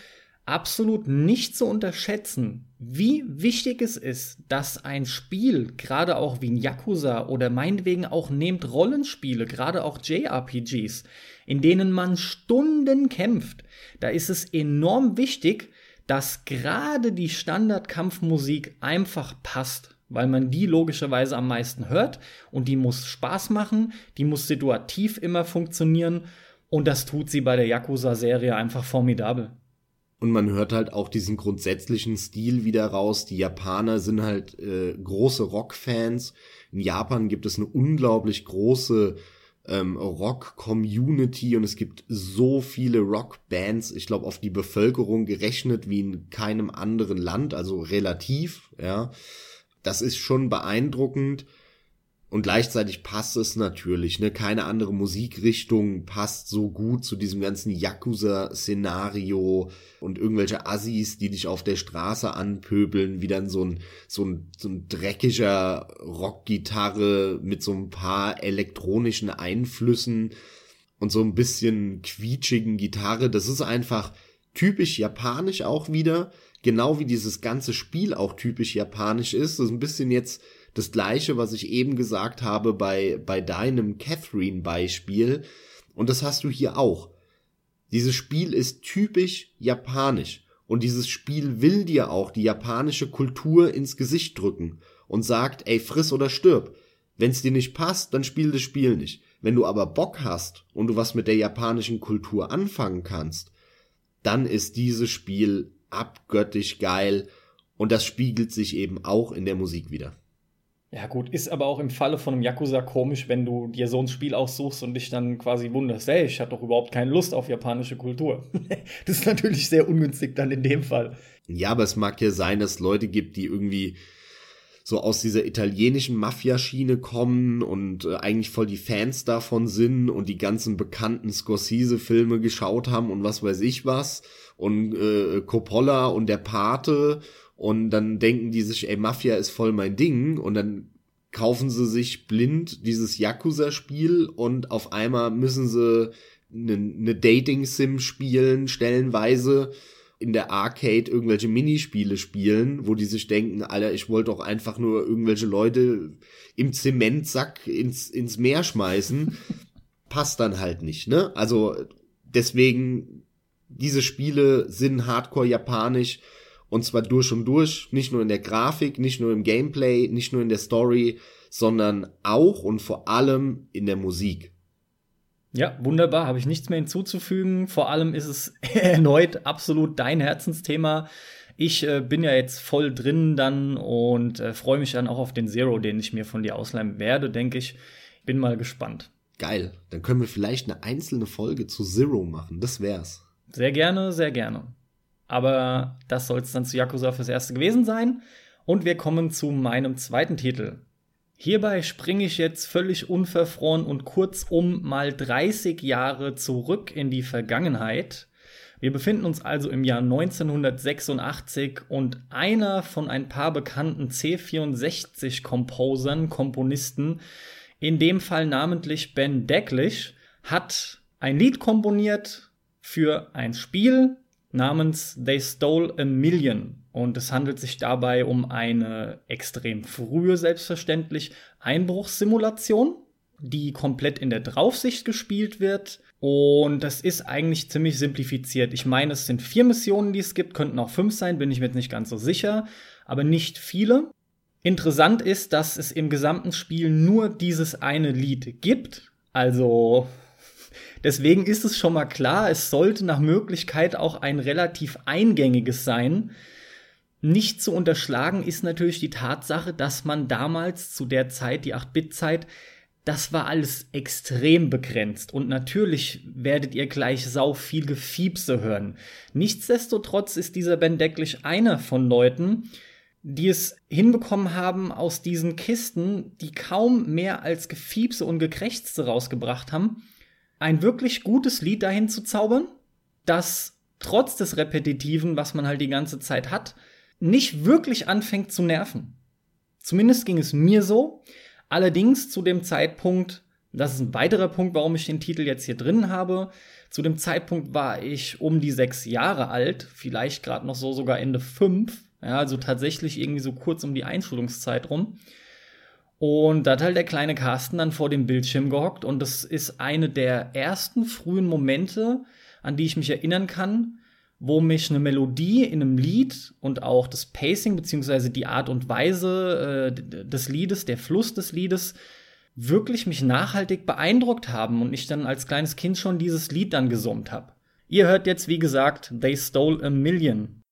absolut nicht zu unterschätzen, wie wichtig es ist, dass ein Spiel, gerade auch wie ein Yakuza oder meinetwegen auch nehmt Rollenspiele, gerade auch JRPGs, in denen man Stunden kämpft, da ist es enorm wichtig, dass gerade die Standardkampfmusik einfach passt, weil man die logischerweise am meisten hört und die muss Spaß machen, die muss situativ immer funktionieren und das tut sie bei der Yakuza-Serie einfach formidabel. Und man hört halt auch diesen grundsätzlichen Stil wieder raus. Die Japaner sind halt äh, große Rockfans. In Japan gibt es eine unglaublich große ähm, Rock-Community und es gibt so viele Rock-Bands, ich glaube, auf die Bevölkerung gerechnet wie in keinem anderen Land, also relativ, ja. Das ist schon beeindruckend. Und gleichzeitig passt es natürlich, ne? Keine andere Musikrichtung passt so gut zu diesem ganzen Yakuza-Szenario und irgendwelche Assis, die dich auf der Straße anpöbeln, wie dann so ein, so ein, so ein dreckiger Rockgitarre mit so ein paar elektronischen Einflüssen und so ein bisschen quietschigen Gitarre. Das ist einfach typisch japanisch auch wieder. Genau wie dieses ganze Spiel auch typisch japanisch ist. Das ist ein bisschen jetzt das gleiche, was ich eben gesagt habe bei, bei deinem Catherine-Beispiel. Und das hast du hier auch. Dieses Spiel ist typisch japanisch. Und dieses Spiel will dir auch die japanische Kultur ins Gesicht drücken und sagt, ey, friss oder stirb. Wenn's dir nicht passt, dann spiel das Spiel nicht. Wenn du aber Bock hast und du was mit der japanischen Kultur anfangen kannst, dann ist dieses Spiel abgöttisch geil und das spiegelt sich eben auch in der Musik wieder. Ja, gut, ist aber auch im Falle von einem Yakuza komisch, wenn du dir so ein Spiel aussuchst und dich dann quasi wunderst, hey, ich hatte doch überhaupt keine Lust auf japanische Kultur. das ist natürlich sehr ungünstig dann in dem Fall. Ja, aber es mag ja sein, dass es Leute gibt, die irgendwie so aus dieser italienischen Mafia-Schiene kommen und äh, eigentlich voll die Fans davon sind und die ganzen bekannten Scorsese-Filme geschaut haben und was weiß ich was und äh, Coppola und der Pate und dann denken die sich, ey, Mafia ist voll mein Ding und dann kaufen sie sich blind dieses Yakuza-Spiel und auf einmal müssen sie eine, eine Dating-Sim spielen, stellenweise in der Arcade irgendwelche Minispiele spielen, wo die sich denken, Alter, ich wollte doch einfach nur irgendwelche Leute im Zementsack ins, ins Meer schmeißen. Passt dann halt nicht, ne? Also deswegen, diese Spiele sind hardcore japanisch und zwar durch und durch, nicht nur in der Grafik, nicht nur im Gameplay, nicht nur in der Story, sondern auch und vor allem in der Musik. Ja, wunderbar, habe ich nichts mehr hinzuzufügen. Vor allem ist es erneut absolut dein Herzensthema. Ich äh, bin ja jetzt voll drin dann und äh, freue mich dann auch auf den Zero, den ich mir von dir ausleihen werde, denke ich. Bin mal gespannt. Geil, dann können wir vielleicht eine einzelne Folge zu Zero machen. Das wär's. Sehr gerne, sehr gerne. Aber das soll es dann zu Yakuza fürs Erste gewesen sein. Und wir kommen zu meinem zweiten Titel. Hierbei springe ich jetzt völlig unverfroren und kurzum mal 30 Jahre zurück in die Vergangenheit. Wir befinden uns also im Jahr 1986 und einer von ein paar bekannten C64-Composern, Komponisten, in dem Fall namentlich Ben Decklich, hat ein Lied komponiert für ein Spiel namens They Stole a Million und es handelt sich dabei um eine extrem frühe, selbstverständlich, Einbruchssimulation, die komplett in der Draufsicht gespielt wird. Und das ist eigentlich ziemlich simplifiziert. Ich meine, es sind vier Missionen, die es gibt, könnten auch fünf sein, bin ich mir jetzt nicht ganz so sicher, aber nicht viele. Interessant ist, dass es im gesamten Spiel nur dieses eine Lied gibt. Also deswegen ist es schon mal klar, es sollte nach Möglichkeit auch ein relativ eingängiges sein. Nicht zu unterschlagen ist natürlich die Tatsache, dass man damals zu der Zeit, die 8-Bit-Zeit, das war alles extrem begrenzt und natürlich werdet ihr gleich sau viel Gefiepse hören. Nichtsdestotrotz ist dieser Ben Decklich einer von Leuten, die es hinbekommen haben, aus diesen Kisten, die kaum mehr als Gefiepse und Gekrächzte rausgebracht haben, ein wirklich gutes Lied dahin zu zaubern, das trotz des Repetitiven, was man halt die ganze Zeit hat, nicht wirklich anfängt zu nerven. Zumindest ging es mir so. Allerdings zu dem Zeitpunkt, das ist ein weiterer Punkt, warum ich den Titel jetzt hier drin habe, zu dem Zeitpunkt war ich um die sechs Jahre alt, vielleicht gerade noch so sogar Ende fünf, ja, also tatsächlich irgendwie so kurz um die Einschulungszeit rum. Und da hat halt der kleine Carsten dann vor dem Bildschirm gehockt und das ist eine der ersten frühen Momente, an die ich mich erinnern kann, wo mich eine Melodie in einem Lied und auch das Pacing beziehungsweise die Art und Weise äh, des Liedes, der Fluss des Liedes wirklich mich nachhaltig beeindruckt haben und ich dann als kleines Kind schon dieses Lied dann gesummt habe. Ihr hört jetzt wie gesagt They Stole a Million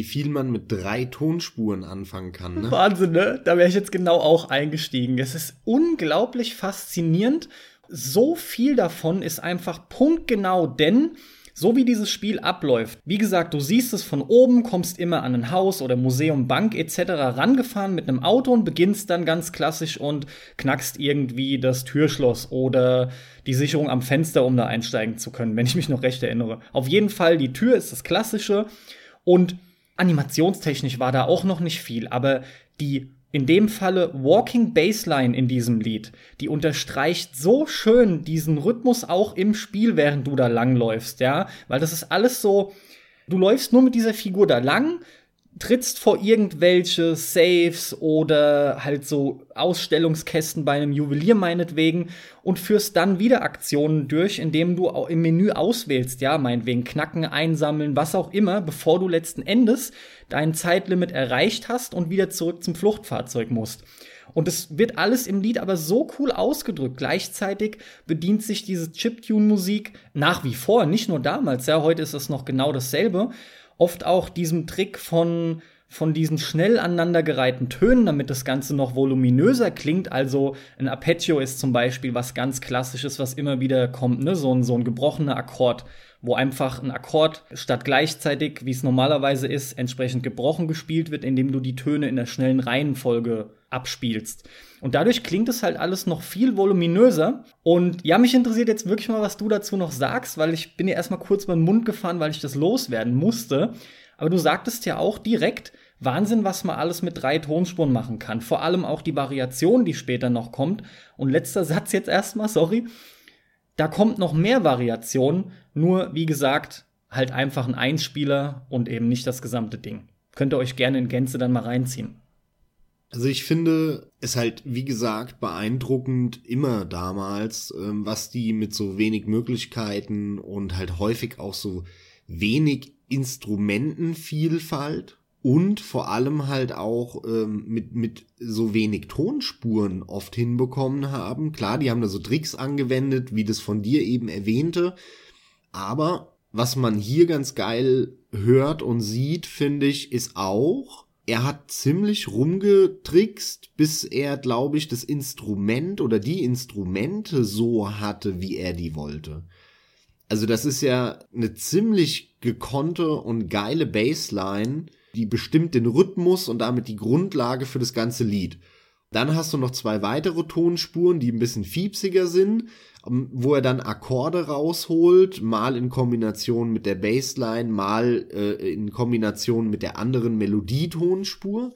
wie viel man mit drei Tonspuren anfangen kann. Ne? Wahnsinn, ne? Da wäre ich jetzt genau auch eingestiegen. Es ist unglaublich faszinierend. So viel davon ist einfach punktgenau, denn so wie dieses Spiel abläuft, wie gesagt, du siehst es von oben, kommst immer an ein Haus oder Museum, Bank etc. rangefahren mit einem Auto und beginnst dann ganz klassisch und knackst irgendwie das Türschloss oder die Sicherung am Fenster, um da einsteigen zu können, wenn ich mich noch recht erinnere. Auf jeden Fall, die Tür ist das Klassische und animationstechnisch war da auch noch nicht viel, aber die in dem Falle Walking Baseline in diesem Lied, die unterstreicht so schön diesen Rhythmus auch im Spiel, während du da langläufst, ja, weil das ist alles so, du läufst nur mit dieser Figur da lang, trittst vor irgendwelche Saves oder halt so Ausstellungskästen bei einem Juwelier meinetwegen und führst dann wieder Aktionen durch, indem du im Menü auswählst, ja, meinetwegen knacken, einsammeln, was auch immer, bevor du letzten Endes dein Zeitlimit erreicht hast und wieder zurück zum Fluchtfahrzeug musst. Und es wird alles im Lied aber so cool ausgedrückt. Gleichzeitig bedient sich diese Chiptune-Musik nach wie vor, nicht nur damals, ja, heute ist es noch genau dasselbe, oft auch diesem Trick von von diesen schnell aneinandergereihten Tönen, damit das Ganze noch voluminöser klingt. Also ein Arpeggio ist zum Beispiel was ganz Klassisches, was immer wieder kommt, ne? so, ein, so ein gebrochener Akkord, wo einfach ein Akkord statt gleichzeitig, wie es normalerweise ist, entsprechend gebrochen gespielt wird, indem du die Töne in der schnellen Reihenfolge abspielst. Und dadurch klingt es halt alles noch viel voluminöser. Und ja, mich interessiert jetzt wirklich mal, was du dazu noch sagst, weil ich bin ja erstmal kurz beim Mund gefahren, weil ich das loswerden musste. Aber du sagtest ja auch direkt, Wahnsinn, was man alles mit drei Tonspuren machen kann. Vor allem auch die Variation, die später noch kommt. Und letzter Satz jetzt erstmal, sorry. Da kommt noch mehr Variation, nur wie gesagt, halt einfach ein Einspieler und eben nicht das gesamte Ding. Könnt ihr euch gerne in Gänze dann mal reinziehen. Also ich finde es halt, wie gesagt, beeindruckend immer damals, ähm, was die mit so wenig Möglichkeiten und halt häufig auch so wenig Instrumentenvielfalt und vor allem halt auch ähm, mit, mit so wenig Tonspuren oft hinbekommen haben. Klar, die haben da so Tricks angewendet, wie das von dir eben erwähnte, aber was man hier ganz geil hört und sieht, finde ich, ist auch, er hat ziemlich rumgetrickst, bis er, glaube ich, das Instrument oder die Instrumente so hatte, wie er die wollte. Also das ist ja eine ziemlich gekonnte und geile Bassline, die bestimmt den Rhythmus und damit die Grundlage für das ganze Lied. Dann hast du noch zwei weitere Tonspuren, die ein bisschen fiepsiger sind, ähm, wo er dann Akkorde rausholt, mal in Kombination mit der Bassline, mal äh, in Kombination mit der anderen Melodietonspur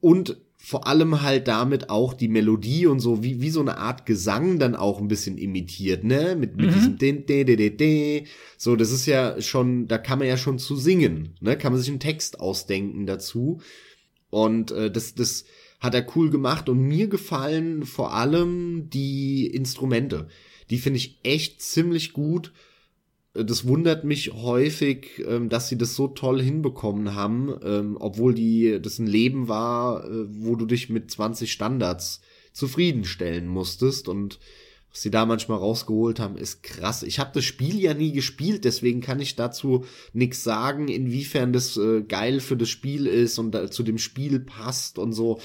und vor allem halt damit auch die Melodie und so wie, wie so eine Art Gesang dann auch ein bisschen imitiert, ne? Mit, mit mhm. diesem de, de, de, de, de. So, das ist ja schon, da kann man ja schon zu singen, ne? Kann man sich einen Text ausdenken dazu. Und äh, das, das hat er cool gemacht und mir gefallen vor allem die Instrumente. Die finde ich echt ziemlich gut das wundert mich häufig, ähm, dass sie das so toll hinbekommen haben, ähm, obwohl die das ein Leben war, äh, wo du dich mit 20 Standards zufriedenstellen musstest und was sie da manchmal rausgeholt haben, ist krass. Ich habe das Spiel ja nie gespielt, deswegen kann ich dazu nichts sagen, inwiefern das äh, geil für das Spiel ist und da, zu dem Spiel passt und so.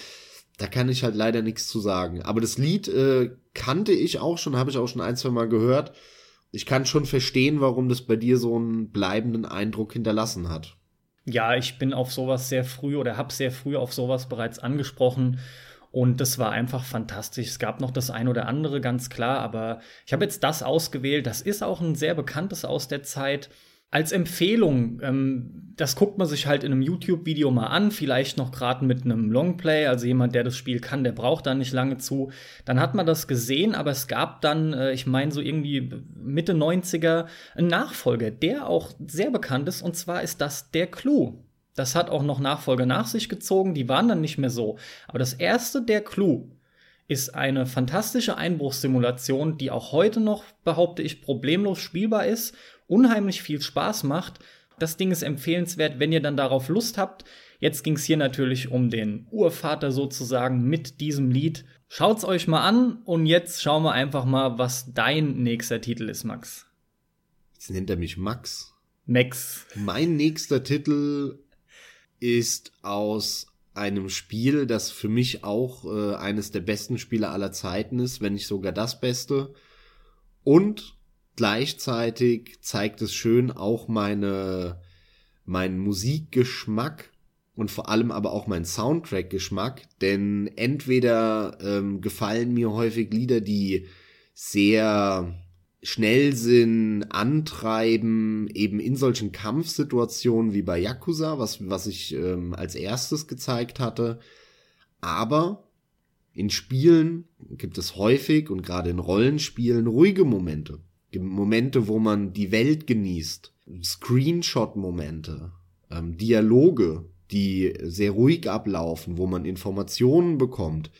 Da kann ich halt leider nichts zu sagen. Aber das Lied äh, kannte ich auch schon, habe ich auch schon ein, zwei Mal gehört ich kann schon verstehen, warum das bei dir so einen bleibenden Eindruck hinterlassen hat. Ja, ich bin auf sowas sehr früh oder habe sehr früh auf sowas bereits angesprochen. Und das war einfach fantastisch. Es gab noch das ein oder andere, ganz klar, aber ich habe jetzt das ausgewählt. Das ist auch ein sehr bekanntes aus der Zeit als Empfehlung, ähm, das guckt man sich halt in einem YouTube-Video mal an, vielleicht noch gerade mit einem Longplay, also jemand, der das Spiel kann, der braucht da nicht lange zu. Dann hat man das gesehen, aber es gab dann, äh, ich meine so irgendwie Mitte 90er, einen Nachfolger, der auch sehr bekannt ist, und zwar ist das der Clou. Das hat auch noch Nachfolger nach sich gezogen, die waren dann nicht mehr so. Aber das erste, der Clou, ist eine fantastische Einbruchssimulation, die auch heute noch, behaupte ich, problemlos spielbar ist unheimlich viel Spaß macht. Das Ding ist empfehlenswert, wenn ihr dann darauf Lust habt. Jetzt ging es hier natürlich um den Urvater sozusagen mit diesem Lied. Schaut's euch mal an und jetzt schauen wir einfach mal, was dein nächster Titel ist, Max. Jetzt nennt er mich Max. Max. Mein nächster Titel ist aus einem Spiel, das für mich auch äh, eines der besten Spiele aller Zeiten ist, wenn nicht sogar das Beste. Und gleichzeitig zeigt es schön auch meine, meinen Musikgeschmack und vor allem aber auch meinen Soundtrack-Geschmack, denn entweder ähm, gefallen mir häufig Lieder, die sehr schnell sind, antreiben, eben in solchen Kampfsituationen wie bei Yakuza, was, was ich ähm, als erstes gezeigt hatte. Aber in Spielen gibt es häufig und gerade in Rollenspielen ruhige Momente. Momente, wo man die Welt genießt. Screenshot-Momente. Ähm, Dialoge, die sehr ruhig ablaufen, wo man Informationen bekommt.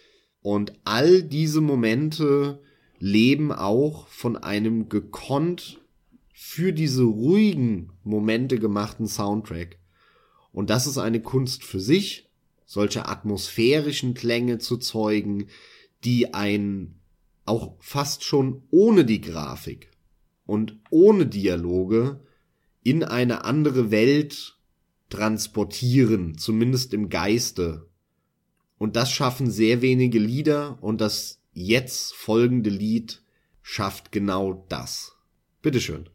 Und all diese Momente leben auch von einem gekonnt für diese ruhigen Momente gemachten Soundtrack. Und das ist eine Kunst für sich, solche atmosphärischen Klänge zu zeugen, die ein auch fast schon ohne die Grafik und ohne Dialoge in eine andere Welt transportieren, zumindest im Geiste. Und das schaffen sehr wenige Lieder und das jetzt folgende Lied schafft genau das. Bitteschön.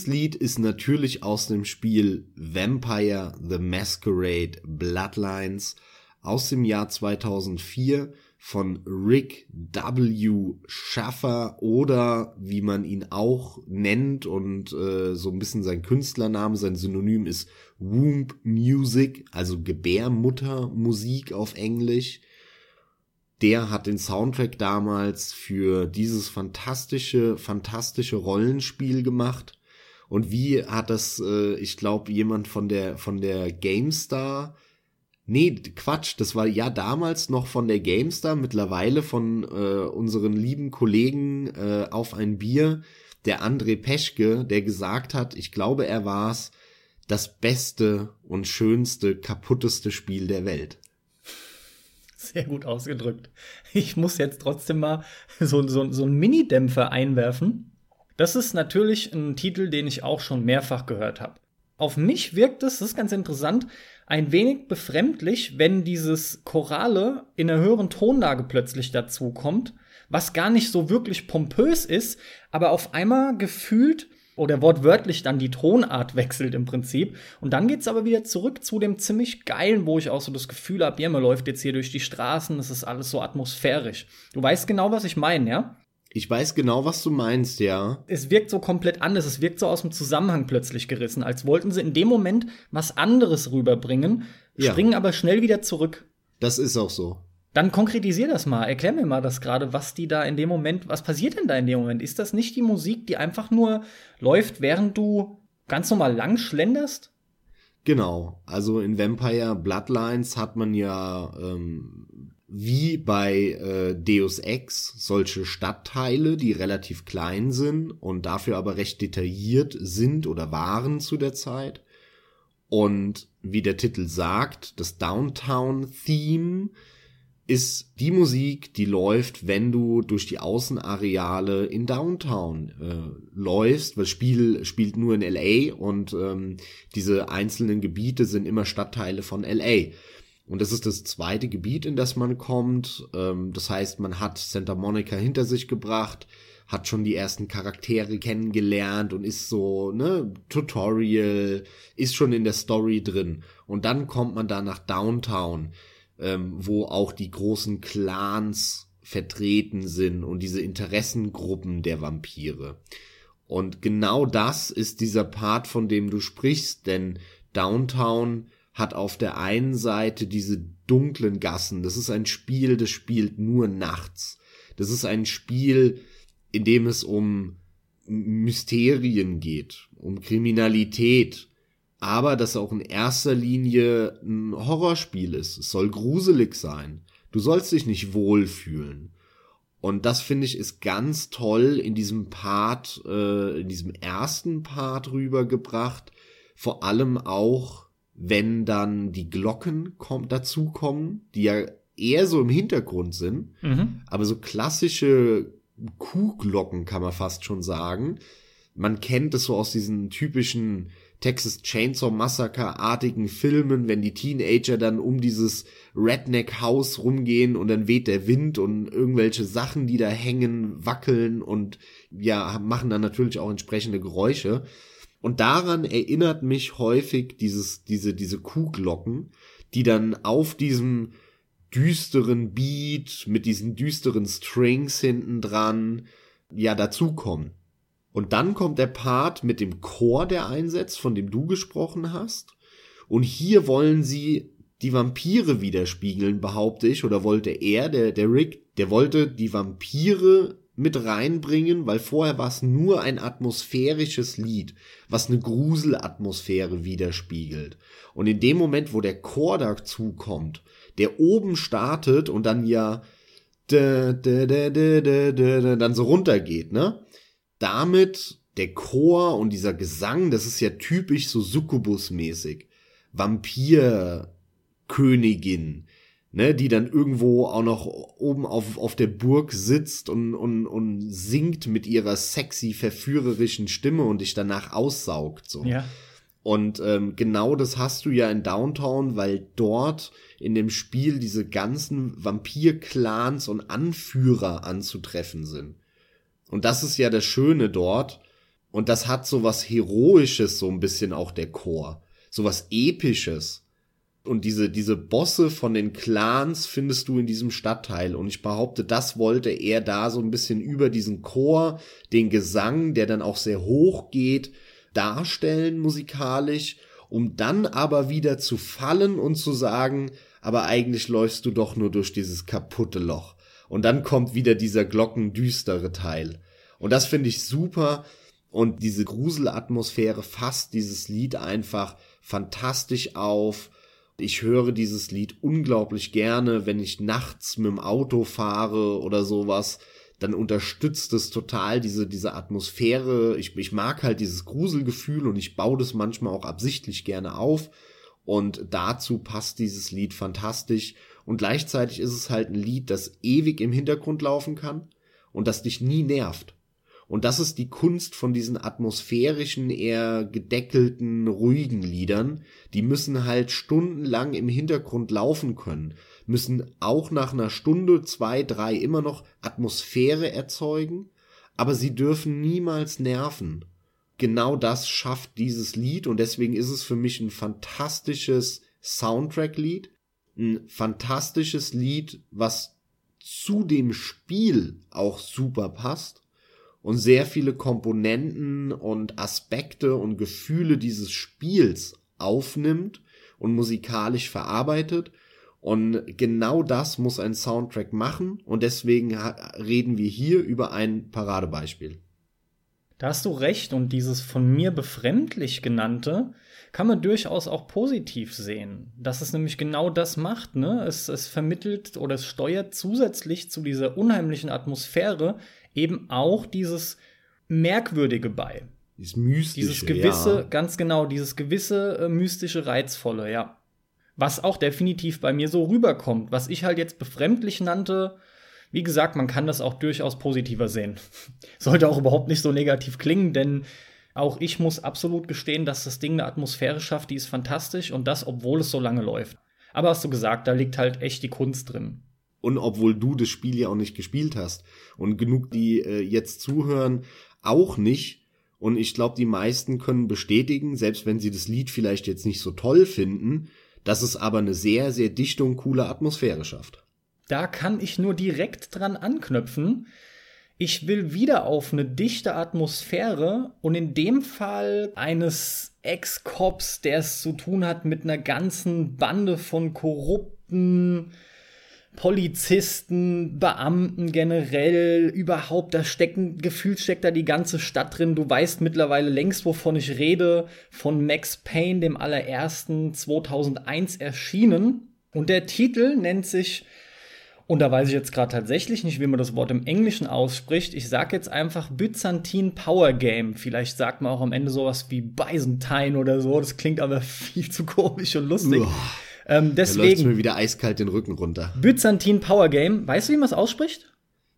Dieses Lied ist natürlich aus dem Spiel Vampire the Masquerade Bloodlines aus dem Jahr 2004 von Rick W. Schaffer oder wie man ihn auch nennt und äh, so ein bisschen sein Künstlername, sein Synonym ist Womb Music, also Gebärmuttermusik auf Englisch. Der hat den Soundtrack damals für dieses fantastische, fantastische Rollenspiel gemacht und wie hat das, äh, ich glaube, jemand von der, von der GameStar, nee, Quatsch, das war ja damals noch von der GameStar, mittlerweile von äh, unseren lieben Kollegen äh, auf ein Bier, der André Peschke, der gesagt hat, ich glaube, er war's, das beste und schönste, kaputteste Spiel der Welt. Sehr gut ausgedrückt. Ich muss jetzt trotzdem mal so, so, so einen Mini-Dämpfer einwerfen. Das ist natürlich ein Titel, den ich auch schon mehrfach gehört habe. Auf mich wirkt es, das ist ganz interessant, ein wenig befremdlich, wenn dieses Chorale in einer höheren Tonlage plötzlich dazu kommt, was gar nicht so wirklich pompös ist, aber auf einmal gefühlt oder wortwörtlich dann die Tonart wechselt im Prinzip. Und dann geht's aber wieder zurück zu dem ziemlich geilen, wo ich auch so das Gefühl habe, ja, man läuft jetzt hier durch die Straßen, es ist alles so atmosphärisch. Du weißt genau, was ich meine, ja? Ich weiß genau, was du meinst, ja. Es wirkt so komplett anders. Es wirkt so aus dem Zusammenhang plötzlich gerissen, als wollten sie in dem Moment was anderes rüberbringen, ja. springen aber schnell wieder zurück. Das ist auch so. Dann konkretisier das mal. Erklär mir mal das gerade, was die da in dem Moment, was passiert denn da in dem Moment? Ist das nicht die Musik, die einfach nur läuft, während du ganz normal lang schlenderst? Genau. Also in Vampire Bloodlines hat man ja ähm, wie bei äh, Deus Ex solche Stadtteile, die relativ klein sind und dafür aber recht detailliert sind oder waren zu der Zeit. Und wie der Titel sagt, das Downtown-Theme ist die Musik, die läuft, wenn du durch die Außenareale in Downtown äh, läufst, weil Spiel spielt nur in LA und ähm, diese einzelnen Gebiete sind immer Stadtteile von LA. Und das ist das zweite Gebiet, in das man kommt. Ähm, das heißt, man hat Santa Monica hinter sich gebracht, hat schon die ersten Charaktere kennengelernt und ist so, ne, Tutorial, ist schon in der Story drin. Und dann kommt man da nach Downtown, ähm, wo auch die großen Clans vertreten sind und diese Interessengruppen der Vampire. Und genau das ist dieser Part, von dem du sprichst, denn Downtown hat auf der einen Seite diese dunklen Gassen. Das ist ein Spiel, das spielt nur nachts. Das ist ein Spiel, in dem es um Mysterien geht, um Kriminalität, aber das auch in erster Linie ein Horrorspiel ist. Es soll gruselig sein. Du sollst dich nicht wohlfühlen. Und das finde ich ist ganz toll in diesem Part, äh, in diesem ersten Part rübergebracht. Vor allem auch, wenn dann die Glocken dazukommen, die ja eher so im Hintergrund sind, mhm. aber so klassische Kuhglocken kann man fast schon sagen. Man kennt es so aus diesen typischen Texas Chainsaw Massacre artigen Filmen, wenn die Teenager dann um dieses Redneck Haus rumgehen und dann weht der Wind und irgendwelche Sachen, die da hängen, wackeln und ja, machen dann natürlich auch entsprechende Geräusche. Und daran erinnert mich häufig dieses, diese, diese Kuhglocken, die dann auf diesem düsteren Beat mit diesen düsteren Strings hinten dran ja dazukommen. Und dann kommt der Part mit dem Chor, der einsetzt, von dem du gesprochen hast. Und hier wollen sie die Vampire widerspiegeln, behaupte ich, oder wollte er, der, der Rick, der wollte die Vampire mit reinbringen, weil vorher war es nur ein atmosphärisches Lied, was eine Gruselatmosphäre widerspiegelt. Und in dem Moment, wo der Chor dazu kommt, der oben startet und dann ja dann so runtergeht, ne? Damit der Chor und dieser Gesang, das ist ja typisch so Succubus-mäßig. Vampir-Königin, ne, die dann irgendwo auch noch oben auf, auf der Burg sitzt und, und, und singt mit ihrer sexy, verführerischen Stimme und dich danach aussaugt. So. Ja. Und ähm, genau das hast du ja in Downtown, weil dort in dem Spiel diese ganzen Vampir-Clans und Anführer anzutreffen sind. Und das ist ja das Schöne dort. Und das hat so was Heroisches, so ein bisschen auch der Chor. So was Episches. Und diese, diese Bosse von den Clans findest du in diesem Stadtteil. Und ich behaupte, das wollte er da so ein bisschen über diesen Chor, den Gesang, der dann auch sehr hoch geht, darstellen musikalisch, um dann aber wieder zu fallen und zu sagen, aber eigentlich läufst du doch nur durch dieses kaputte Loch. Und dann kommt wieder dieser glockendüstere Teil. Und das finde ich super. Und diese Gruselatmosphäre fasst dieses Lied einfach fantastisch auf ich höre dieses Lied unglaublich gerne, wenn ich nachts mit dem Auto fahre oder sowas. Dann unterstützt es total diese, diese Atmosphäre. Ich, ich mag halt dieses Gruselgefühl und ich baue das manchmal auch absichtlich gerne auf. Und dazu passt dieses Lied fantastisch. Und gleichzeitig ist es halt ein Lied, das ewig im Hintergrund laufen kann und das dich nie nervt. Und das ist die Kunst von diesen atmosphärischen, eher gedeckelten, ruhigen Liedern. Die müssen halt stundenlang im Hintergrund laufen können, müssen auch nach einer Stunde, zwei, drei immer noch Atmosphäre erzeugen, aber sie dürfen niemals nerven. Genau das schafft dieses Lied und deswegen ist es für mich ein fantastisches Soundtrack-Lied, ein fantastisches Lied, was zu dem Spiel auch super passt und sehr viele Komponenten und Aspekte und Gefühle dieses Spiels aufnimmt und musikalisch verarbeitet. Und genau das muss ein Soundtrack machen und deswegen reden wir hier über ein Paradebeispiel. Da hast du recht und dieses von mir befremdlich genannte kann man durchaus auch positiv sehen, dass es nämlich genau das macht. Ne? Es, es vermittelt oder es steuert zusätzlich zu dieser unheimlichen Atmosphäre eben auch dieses Merkwürdige bei. Dieses Mystische. Dieses gewisse, ja. ganz genau, dieses gewisse äh, mystische, reizvolle, ja. Was auch definitiv bei mir so rüberkommt, was ich halt jetzt befremdlich nannte. Wie gesagt, man kann das auch durchaus positiver sehen. Sollte auch überhaupt nicht so negativ klingen, denn auch ich muss absolut gestehen, dass das Ding eine Atmosphäre schafft, die ist fantastisch und das, obwohl es so lange läuft. Aber hast du gesagt, da liegt halt echt die Kunst drin. Und obwohl du das Spiel ja auch nicht gespielt hast und genug, die äh, jetzt zuhören, auch nicht. Und ich glaube, die meisten können bestätigen, selbst wenn sie das Lied vielleicht jetzt nicht so toll finden, dass es aber eine sehr, sehr dichte und coole Atmosphäre schafft. Da kann ich nur direkt dran anknüpfen. Ich will wieder auf eine dichte Atmosphäre und in dem Fall eines Ex-Cops, der es zu tun hat mit einer ganzen Bande von korrupten Polizisten, Beamten generell, überhaupt, da stecken, gefühlt steckt da die ganze Stadt drin. Du weißt mittlerweile längst, wovon ich rede, von Max Payne, dem allerersten 2001 erschienen. Und der Titel nennt sich, und da weiß ich jetzt gerade tatsächlich nicht, wie man das Wort im Englischen ausspricht. Ich sag jetzt einfach Byzantine Power Game. Vielleicht sagt man auch am Ende sowas wie Byzantine oder so. Das klingt aber viel zu komisch und lustig. Uah. Ähm, deswegen. Da mir wieder eiskalt den Rücken runter. Byzantine Power Game. Weißt du, wie man es ausspricht?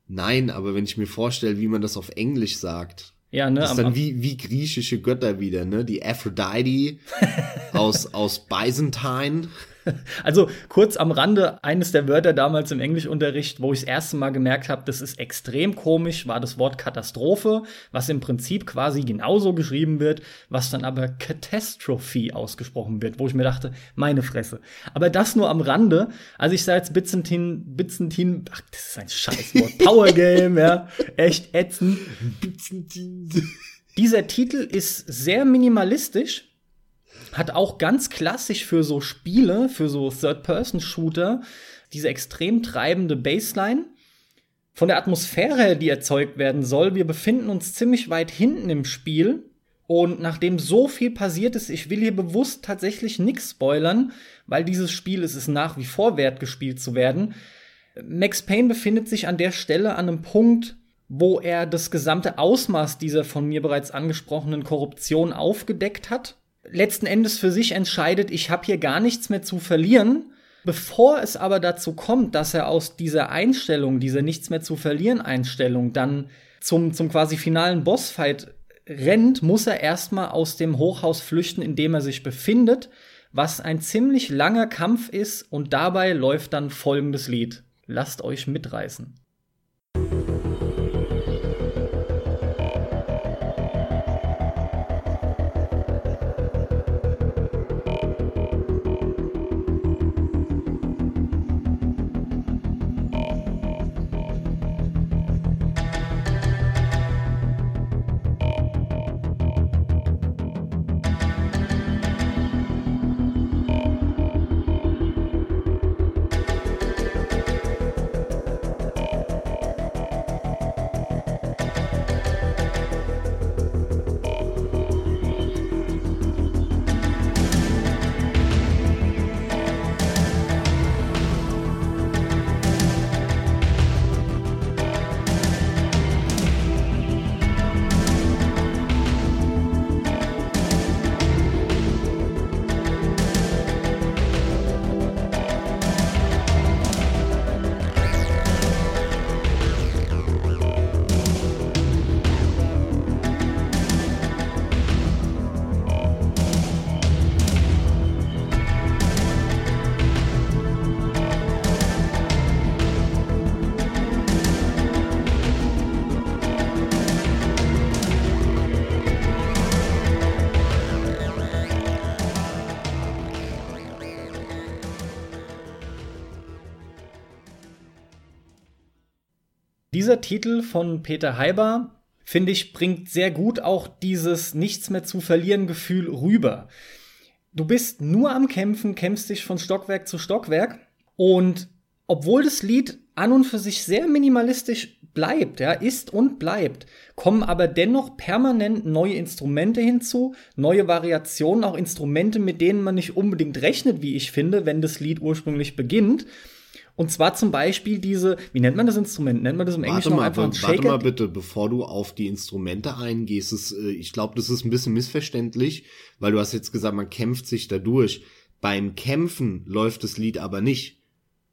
Nein, aber wenn ich mir vorstelle, wie man das auf Englisch sagt. Ja, ne? Das ist dann wie, wie griechische Götter wieder, ne? Die Aphrodite aus, aus Byzantine. Also kurz am Rande, eines der Wörter damals im Englischunterricht, wo ich das erste Mal gemerkt habe, das ist extrem komisch, war das Wort Katastrophe, was im Prinzip quasi genauso geschrieben wird, was dann aber Catastrophe ausgesprochen wird, wo ich mir dachte, meine Fresse. Aber das nur am Rande. Also ich sage jetzt Byzantine, Byzantine, ach, das ist ein Scheißwort. Power Game, ja. Echt ätzend. Byzantine. Dieser Titel ist sehr minimalistisch hat auch ganz klassisch für so Spiele, für so Third-Person-Shooter, diese extrem treibende Baseline. Von der Atmosphäre, die erzeugt werden soll, wir befinden uns ziemlich weit hinten im Spiel. Und nachdem so viel passiert ist, ich will hier bewusst tatsächlich nichts spoilern, weil dieses Spiel es ist nach wie vor wert, gespielt zu werden. Max Payne befindet sich an der Stelle an einem Punkt, wo er das gesamte Ausmaß dieser von mir bereits angesprochenen Korruption aufgedeckt hat letzten Endes für sich entscheidet, ich habe hier gar nichts mehr zu verlieren. Bevor es aber dazu kommt, dass er aus dieser Einstellung, dieser nichts mehr zu verlieren Einstellung dann zum, zum quasi finalen Bossfight rennt, muss er erstmal aus dem Hochhaus flüchten, in dem er sich befindet, was ein ziemlich langer Kampf ist und dabei läuft dann folgendes Lied. Lasst euch mitreißen. Dieser Titel von Peter Heiber, finde ich, bringt sehr gut auch dieses Nichts mehr zu verlieren Gefühl rüber. Du bist nur am Kämpfen, kämpfst dich von Stockwerk zu Stockwerk und obwohl das Lied an und für sich sehr minimalistisch bleibt, ja, ist und bleibt, kommen aber dennoch permanent neue Instrumente hinzu, neue Variationen, auch Instrumente, mit denen man nicht unbedingt rechnet, wie ich finde, wenn das Lied ursprünglich beginnt. Und zwar zum Beispiel diese, wie nennt man das Instrument? Nennt man das im Englischen warte mal, einfach ein Shaker? Warte mal bitte, bevor du auf die Instrumente eingehst. Ist, äh, ich glaube, das ist ein bisschen missverständlich, weil du hast jetzt gesagt, man kämpft sich dadurch. Beim Kämpfen läuft das Lied aber nicht.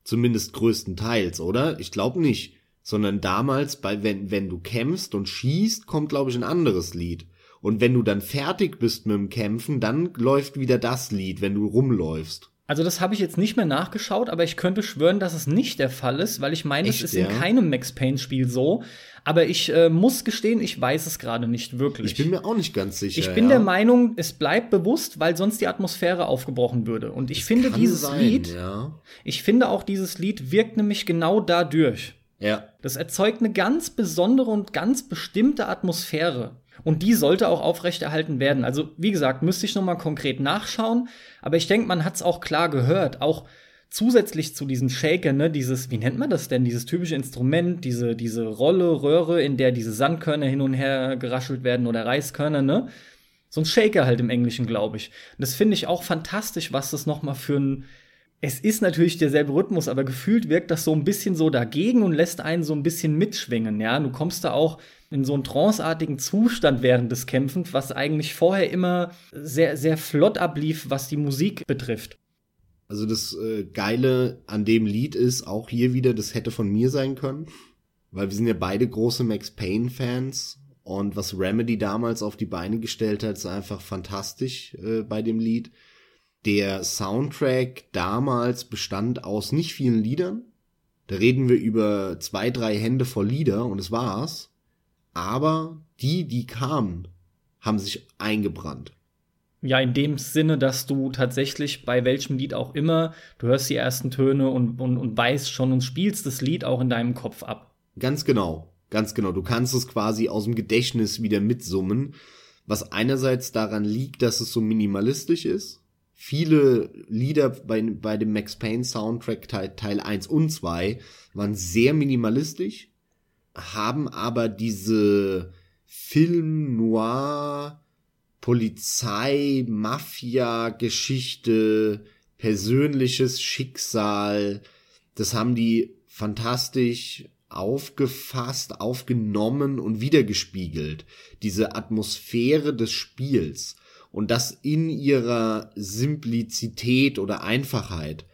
Zumindest größtenteils, oder? Ich glaube nicht. Sondern damals, bei, wenn, wenn du kämpfst und schießt, kommt, glaube ich, ein anderes Lied. Und wenn du dann fertig bist mit dem Kämpfen, dann läuft wieder das Lied, wenn du rumläufst. Also das habe ich jetzt nicht mehr nachgeschaut, aber ich könnte schwören, dass es nicht der Fall ist, weil ich meine, Echt, es ist ja? in keinem Max Payne-Spiel so. Aber ich äh, muss gestehen, ich weiß es gerade nicht wirklich. Ich bin mir auch nicht ganz sicher. Ich bin ja. der Meinung, es bleibt bewusst, weil sonst die Atmosphäre aufgebrochen würde. Und ich finde Kann dieses sein, Lied, Ja. ich finde auch dieses Lied wirkt nämlich genau dadurch. ja. Das erzeugt eine ganz besondere und ganz bestimmte Atmosphäre. Und die sollte auch aufrechterhalten werden. Also, wie gesagt, müsste ich nochmal konkret nachschauen. Aber ich denke, man hat es auch klar gehört. Auch zusätzlich zu diesen Shaker, ne, dieses, wie nennt man das denn? Dieses typische Instrument, diese, diese Rolle, Röhre, in der diese Sandkörner hin und her geraschelt werden oder Reiskörner, ne? So ein Shaker halt im Englischen, glaube ich. Und das finde ich auch fantastisch, was das nochmal für ein es ist natürlich derselbe Rhythmus, aber gefühlt wirkt das so ein bisschen so dagegen und lässt einen so ein bisschen mitschwingen, ja. Du kommst da auch in so einen tranceartigen Zustand während des Kämpfens, was eigentlich vorher immer sehr, sehr flott ablief, was die Musik betrifft. Also das äh, Geile an dem Lied ist auch hier wieder, das hätte von mir sein können, weil wir sind ja beide große Max Payne Fans und was Remedy damals auf die Beine gestellt hat, ist einfach fantastisch äh, bei dem Lied. Der Soundtrack damals bestand aus nicht vielen Liedern. Da reden wir über zwei, drei Hände voll Lieder und es war's. Aber die, die kamen, haben sich eingebrannt. Ja, in dem Sinne, dass du tatsächlich bei welchem Lied auch immer, du hörst die ersten Töne und, und, und weißt schon und spielst das Lied auch in deinem Kopf ab. Ganz genau, ganz genau. Du kannst es quasi aus dem Gedächtnis wieder mitsummen, was einerseits daran liegt, dass es so minimalistisch ist. Viele Lieder bei, bei dem Max Payne Soundtrack Teil, Teil 1 und 2 waren sehr minimalistisch, haben aber diese Film Noir Polizei, Mafia, Geschichte, persönliches Schicksal, das haben die fantastisch aufgefasst, aufgenommen und wiedergespiegelt. Diese Atmosphäre des Spiels und das in ihrer Simplizität oder Einfachheit.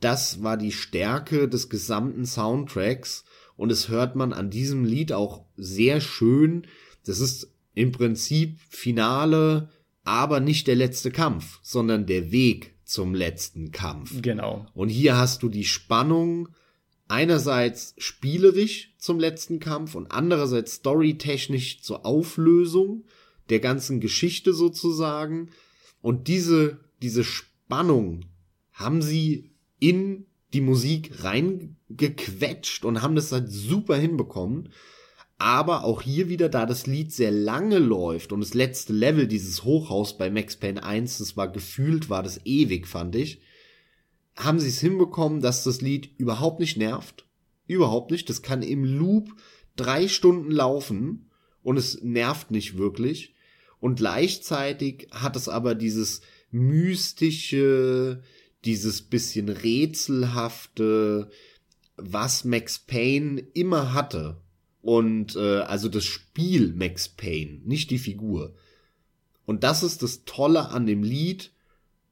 Das war die Stärke des gesamten Soundtracks und es hört man an diesem Lied auch sehr schön. Das ist im Prinzip Finale, aber nicht der letzte Kampf, sondern der Weg zum letzten Kampf. Genau. Und hier hast du die Spannung einerseits spielerisch zum letzten Kampf und andererseits storytechnisch zur Auflösung der ganzen Geschichte sozusagen. Und diese, diese Spannung haben sie in die Musik reingequetscht und haben das halt super hinbekommen. Aber auch hier wieder, da das Lied sehr lange läuft und das letzte Level dieses Hochhaus bei Max Payne 1, das war gefühlt, war das ewig, fand ich, haben sie es hinbekommen, dass das Lied überhaupt nicht nervt. Überhaupt nicht. Das kann im Loop drei Stunden laufen und es nervt nicht wirklich. Und gleichzeitig hat es aber dieses mystische, dieses bisschen rätselhafte, was Max Payne immer hatte. Und äh, also das Spiel Max Payne, nicht die Figur. Und das ist das Tolle an dem Lied.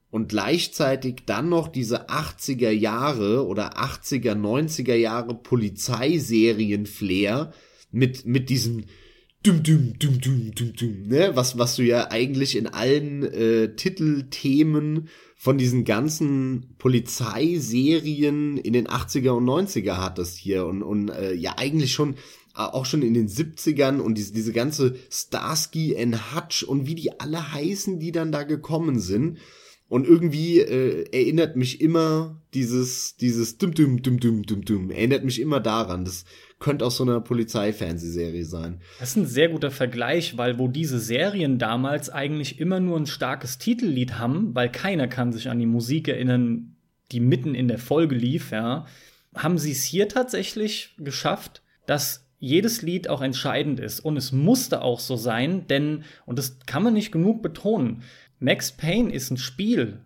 Und gleichzeitig dann noch diese 80er Jahre oder 80er, 90er Jahre Polizeiserien-Flair mit, mit diesem dum dum dum dum dum dum, ne? Was, was du ja eigentlich in allen äh, Titelthemen von diesen ganzen Polizeiserien in den 80er und 90er hattest hier und, und äh, ja eigentlich schon auch schon in den 70ern und diese, diese ganze Starsky and Hutch und wie die alle heißen, die dann da gekommen sind. Und irgendwie äh, erinnert mich immer dieses, dieses dum dum dum dum dum dum, erinnert mich immer daran. Das könnte aus so einer Polizeifernsehserie sein. Das ist ein sehr guter Vergleich, weil wo diese Serien damals eigentlich immer nur ein starkes Titellied haben, weil keiner kann sich an die Musik erinnern, die mitten in der Folge lief, ja, haben sie es hier tatsächlich geschafft, dass jedes Lied auch entscheidend ist. Und es musste auch so sein, denn, und das kann man nicht genug betonen, Max Payne ist ein Spiel,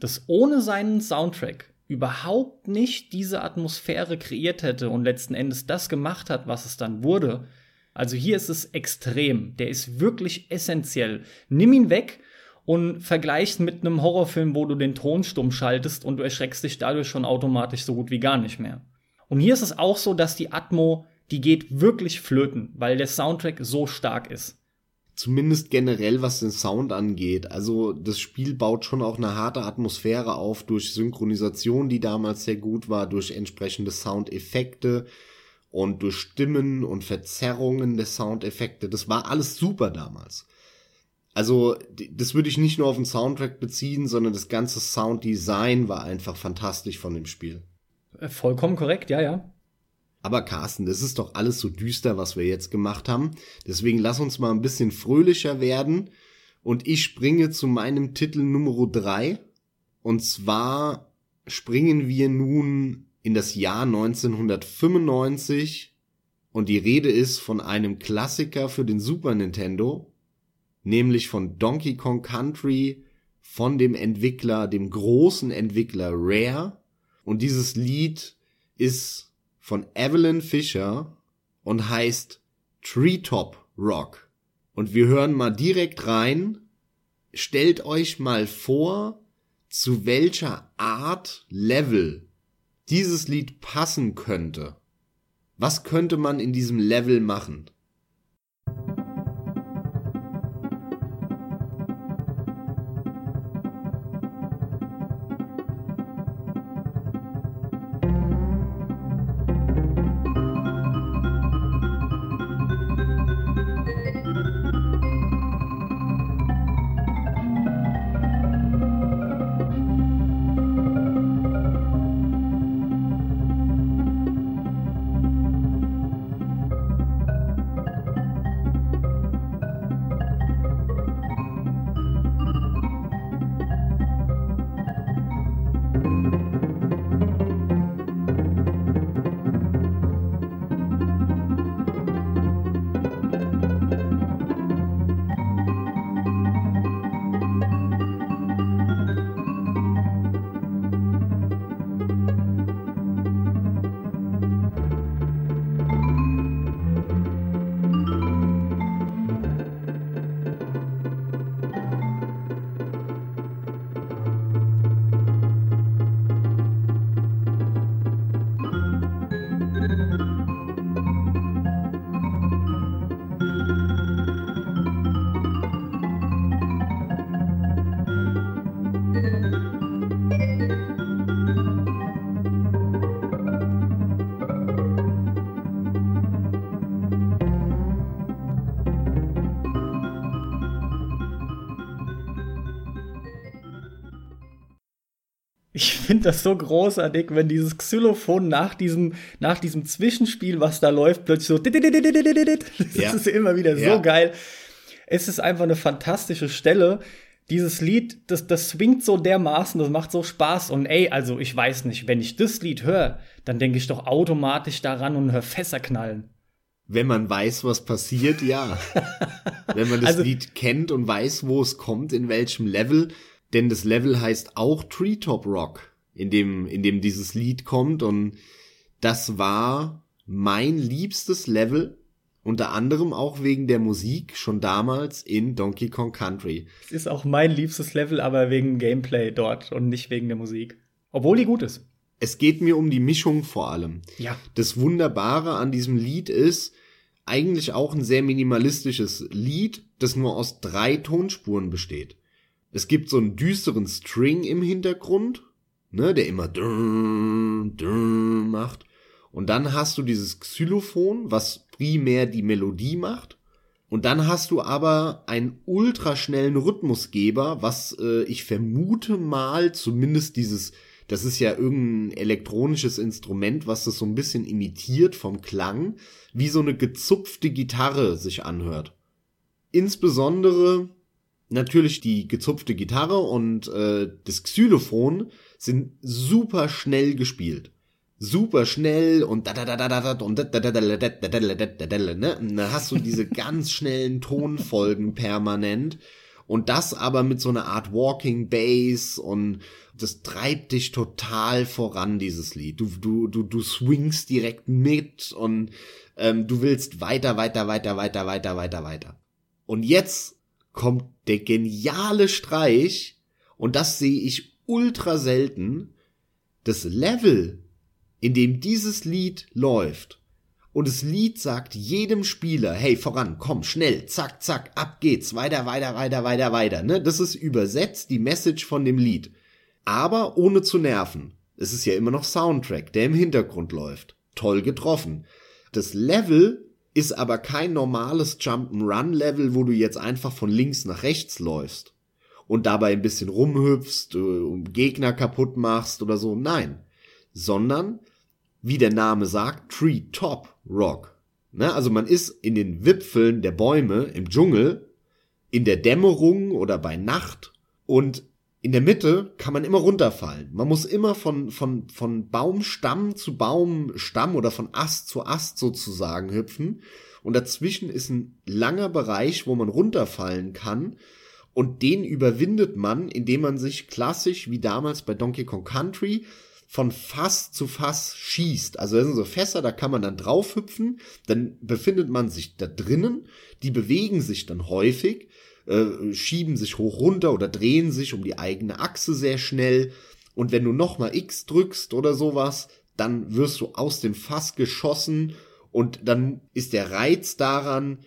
das ohne seinen Soundtrack überhaupt nicht diese Atmosphäre kreiert hätte und letzten Endes das gemacht hat, was es dann wurde. Also hier ist es extrem. Der ist wirklich essentiell. Nimm ihn weg und vergleichst mit einem Horrorfilm, wo du den Ton stumm schaltest und du erschreckst dich dadurch schon automatisch so gut wie gar nicht mehr. Und hier ist es auch so, dass die Atmo, die geht wirklich flöten, weil der Soundtrack so stark ist. Zumindest generell, was den Sound angeht. Also das Spiel baut schon auch eine harte Atmosphäre auf durch Synchronisation, die damals sehr gut war, durch entsprechende Soundeffekte und durch Stimmen und Verzerrungen der Soundeffekte. Das war alles super damals. Also das würde ich nicht nur auf den Soundtrack beziehen, sondern das ganze Sounddesign war einfach fantastisch von dem Spiel. Äh, vollkommen korrekt, ja, ja. Aber Carsten, das ist doch alles so düster, was wir jetzt gemacht haben. Deswegen lass uns mal ein bisschen fröhlicher werden. Und ich springe zu meinem Titel Nummer drei. Und zwar springen wir nun in das Jahr 1995. Und die Rede ist von einem Klassiker für den Super Nintendo. Nämlich von Donkey Kong Country von dem Entwickler, dem großen Entwickler Rare. Und dieses Lied ist von Evelyn Fisher und heißt Treetop Rock. Und wir hören mal direkt rein. Stellt euch mal vor, zu welcher Art Level dieses Lied passen könnte. Was könnte man in diesem Level machen? Finde das so großartig, wenn dieses Xylophon nach diesem, nach diesem Zwischenspiel, was da läuft, plötzlich so. Das ja. ist immer wieder so ja. geil. Es ist einfach eine fantastische Stelle. Dieses Lied, das, das swingt so dermaßen, das macht so Spaß. Und ey, also ich weiß nicht, wenn ich das Lied höre, dann denke ich doch automatisch daran und höre Fässer knallen. Wenn man weiß, was passiert, ja. wenn man das also, Lied kennt und weiß, wo es kommt, in welchem Level, denn das Level heißt auch Treetop Rock, in dem, in dem dieses Lied kommt und das war mein liebstes Level, unter anderem auch wegen der Musik schon damals in Donkey Kong Country. Es ist auch mein liebstes Level, aber wegen Gameplay dort und nicht wegen der Musik. Obwohl die gut ist. Es geht mir um die Mischung vor allem. Ja. Das Wunderbare an diesem Lied ist eigentlich auch ein sehr minimalistisches Lied, das nur aus drei Tonspuren besteht. Es gibt so einen düsteren String im Hintergrund, ne, der immer drrr, drrr macht. Und dann hast du dieses Xylophon, was primär die Melodie macht. Und dann hast du aber einen ultraschnellen Rhythmusgeber, was äh, ich vermute mal zumindest dieses, das ist ja irgendein elektronisches Instrument, was das so ein bisschen imitiert vom Klang, wie so eine gezupfte Gitarre sich anhört. Insbesondere natürlich die gezupfte Gitarre und äh, das Xylophon sind super schnell gespielt. Super schnell und da da da da da und da da da da da da da da da ne? Und da hast du diese ganz schnellen Tonfolgen permanent und das aber mit so einer Art Walking Bass und das treibt dich total voran dieses Lied. Du du du du swingst direkt mit und ähm, du willst weiter weiter weiter weiter weiter weiter weiter. Und jetzt kommt der geniale Streich, und das sehe ich ultra selten, das Level, in dem dieses Lied läuft, und das Lied sagt jedem Spieler, hey, voran, komm, schnell, zack, zack, ab geht's, weiter, weiter, weiter, weiter, weiter. Ne? Das ist übersetzt die Message von dem Lied. Aber ohne zu nerven. Es ist ja immer noch Soundtrack, der im Hintergrund läuft. Toll getroffen. Das Level ist aber kein normales Jump'n'Run-Level, wo du jetzt einfach von links nach rechts läufst und dabei ein bisschen rumhüpfst, äh, Gegner kaputt machst oder so. Nein. Sondern, wie der Name sagt, Tree Top Rock. Ne? Also man ist in den Wipfeln der Bäume im Dschungel, in der Dämmerung oder bei Nacht und in der Mitte kann man immer runterfallen. Man muss immer von, von, von Baumstamm zu Baumstamm oder von Ast zu Ast sozusagen hüpfen. Und dazwischen ist ein langer Bereich, wo man runterfallen kann. Und den überwindet man, indem man sich klassisch wie damals bei Donkey Kong Country von Fass zu Fass schießt. Also das sind so Fässer, da kann man dann draufhüpfen, dann befindet man sich da drinnen, die bewegen sich dann häufig äh, schieben sich hoch runter oder drehen sich um die eigene Achse sehr schnell. Und wenn du nochmal X drückst oder sowas, dann wirst du aus dem Fass geschossen und dann ist der Reiz daran,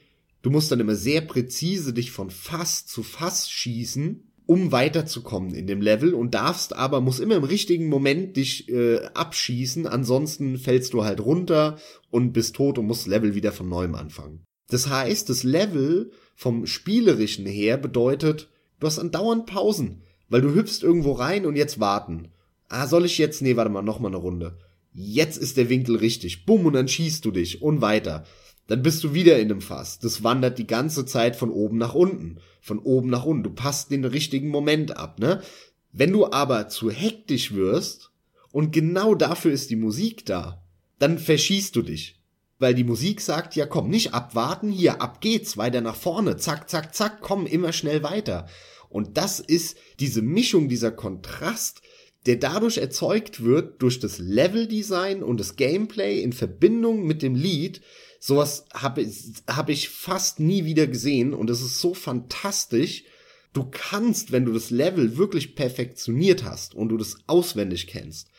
du musst dann immer sehr präzise dich von Fass zu Fass schießen, um weiterzukommen in dem Level und darfst aber, muss immer im richtigen Moment dich äh, abschießen, ansonsten fällst du halt runter und bist tot und musst Level wieder von neuem anfangen. Das heißt, das Level vom Spielerischen her bedeutet, du hast andauernd Pausen, weil du hüpfst irgendwo rein und jetzt warten. Ah, soll ich jetzt? Nee, warte mal, noch mal eine Runde. Jetzt ist der Winkel richtig. Bumm, und dann schießt du dich und weiter. Dann bist du wieder in dem Fass. Das wandert die ganze Zeit von oben nach unten. Von oben nach unten. Du passt den richtigen Moment ab, ne? Wenn du aber zu hektisch wirst, und genau dafür ist die Musik da, dann verschießt du dich weil die Musik sagt, ja komm, nicht abwarten, hier, ab geht's, weiter nach vorne, zack, zack, zack, komm, immer schnell weiter. Und das ist diese Mischung, dieser Kontrast, der dadurch erzeugt wird durch das Leveldesign und das Gameplay in Verbindung mit dem Lied. Sowas habe hab ich fast nie wieder gesehen und es ist so fantastisch. Du kannst, wenn du das Level wirklich perfektioniert hast und du das auswendig kennst,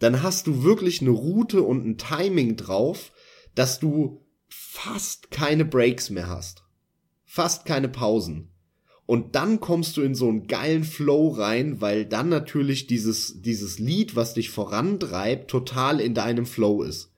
dann hast du wirklich eine Route und ein Timing drauf, dass du fast keine Breaks mehr hast. Fast keine Pausen. Und dann kommst du in so einen geilen Flow rein, weil dann natürlich dieses, dieses Lied, was dich vorantreibt, total in deinem Flow ist.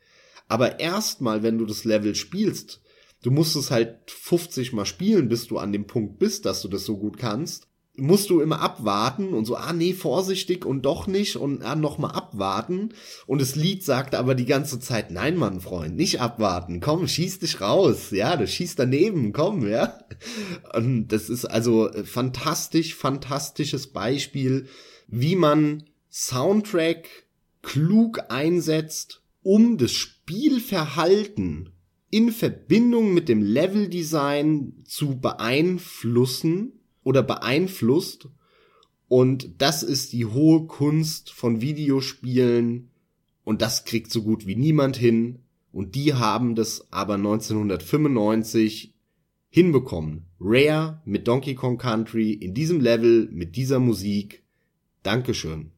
Aber erstmal, wenn du das Level spielst, du musst es halt 50 mal spielen, bis du an dem Punkt bist, dass du das so gut kannst musst du immer abwarten und so, ah nee, vorsichtig und doch nicht und ah, noch mal abwarten. Und das Lied sagt aber die ganze Zeit, nein, Mann, Freund, nicht abwarten, komm, schieß dich raus, ja, du schießt daneben, komm, ja. Und das ist also fantastisch, fantastisches Beispiel, wie man Soundtrack klug einsetzt, um das Spielverhalten in Verbindung mit dem Leveldesign zu beeinflussen oder beeinflusst. Und das ist die hohe Kunst von Videospielen. Und das kriegt so gut wie niemand hin. Und die haben das aber 1995 hinbekommen. Rare mit Donkey Kong Country in diesem Level mit dieser Musik. Dankeschön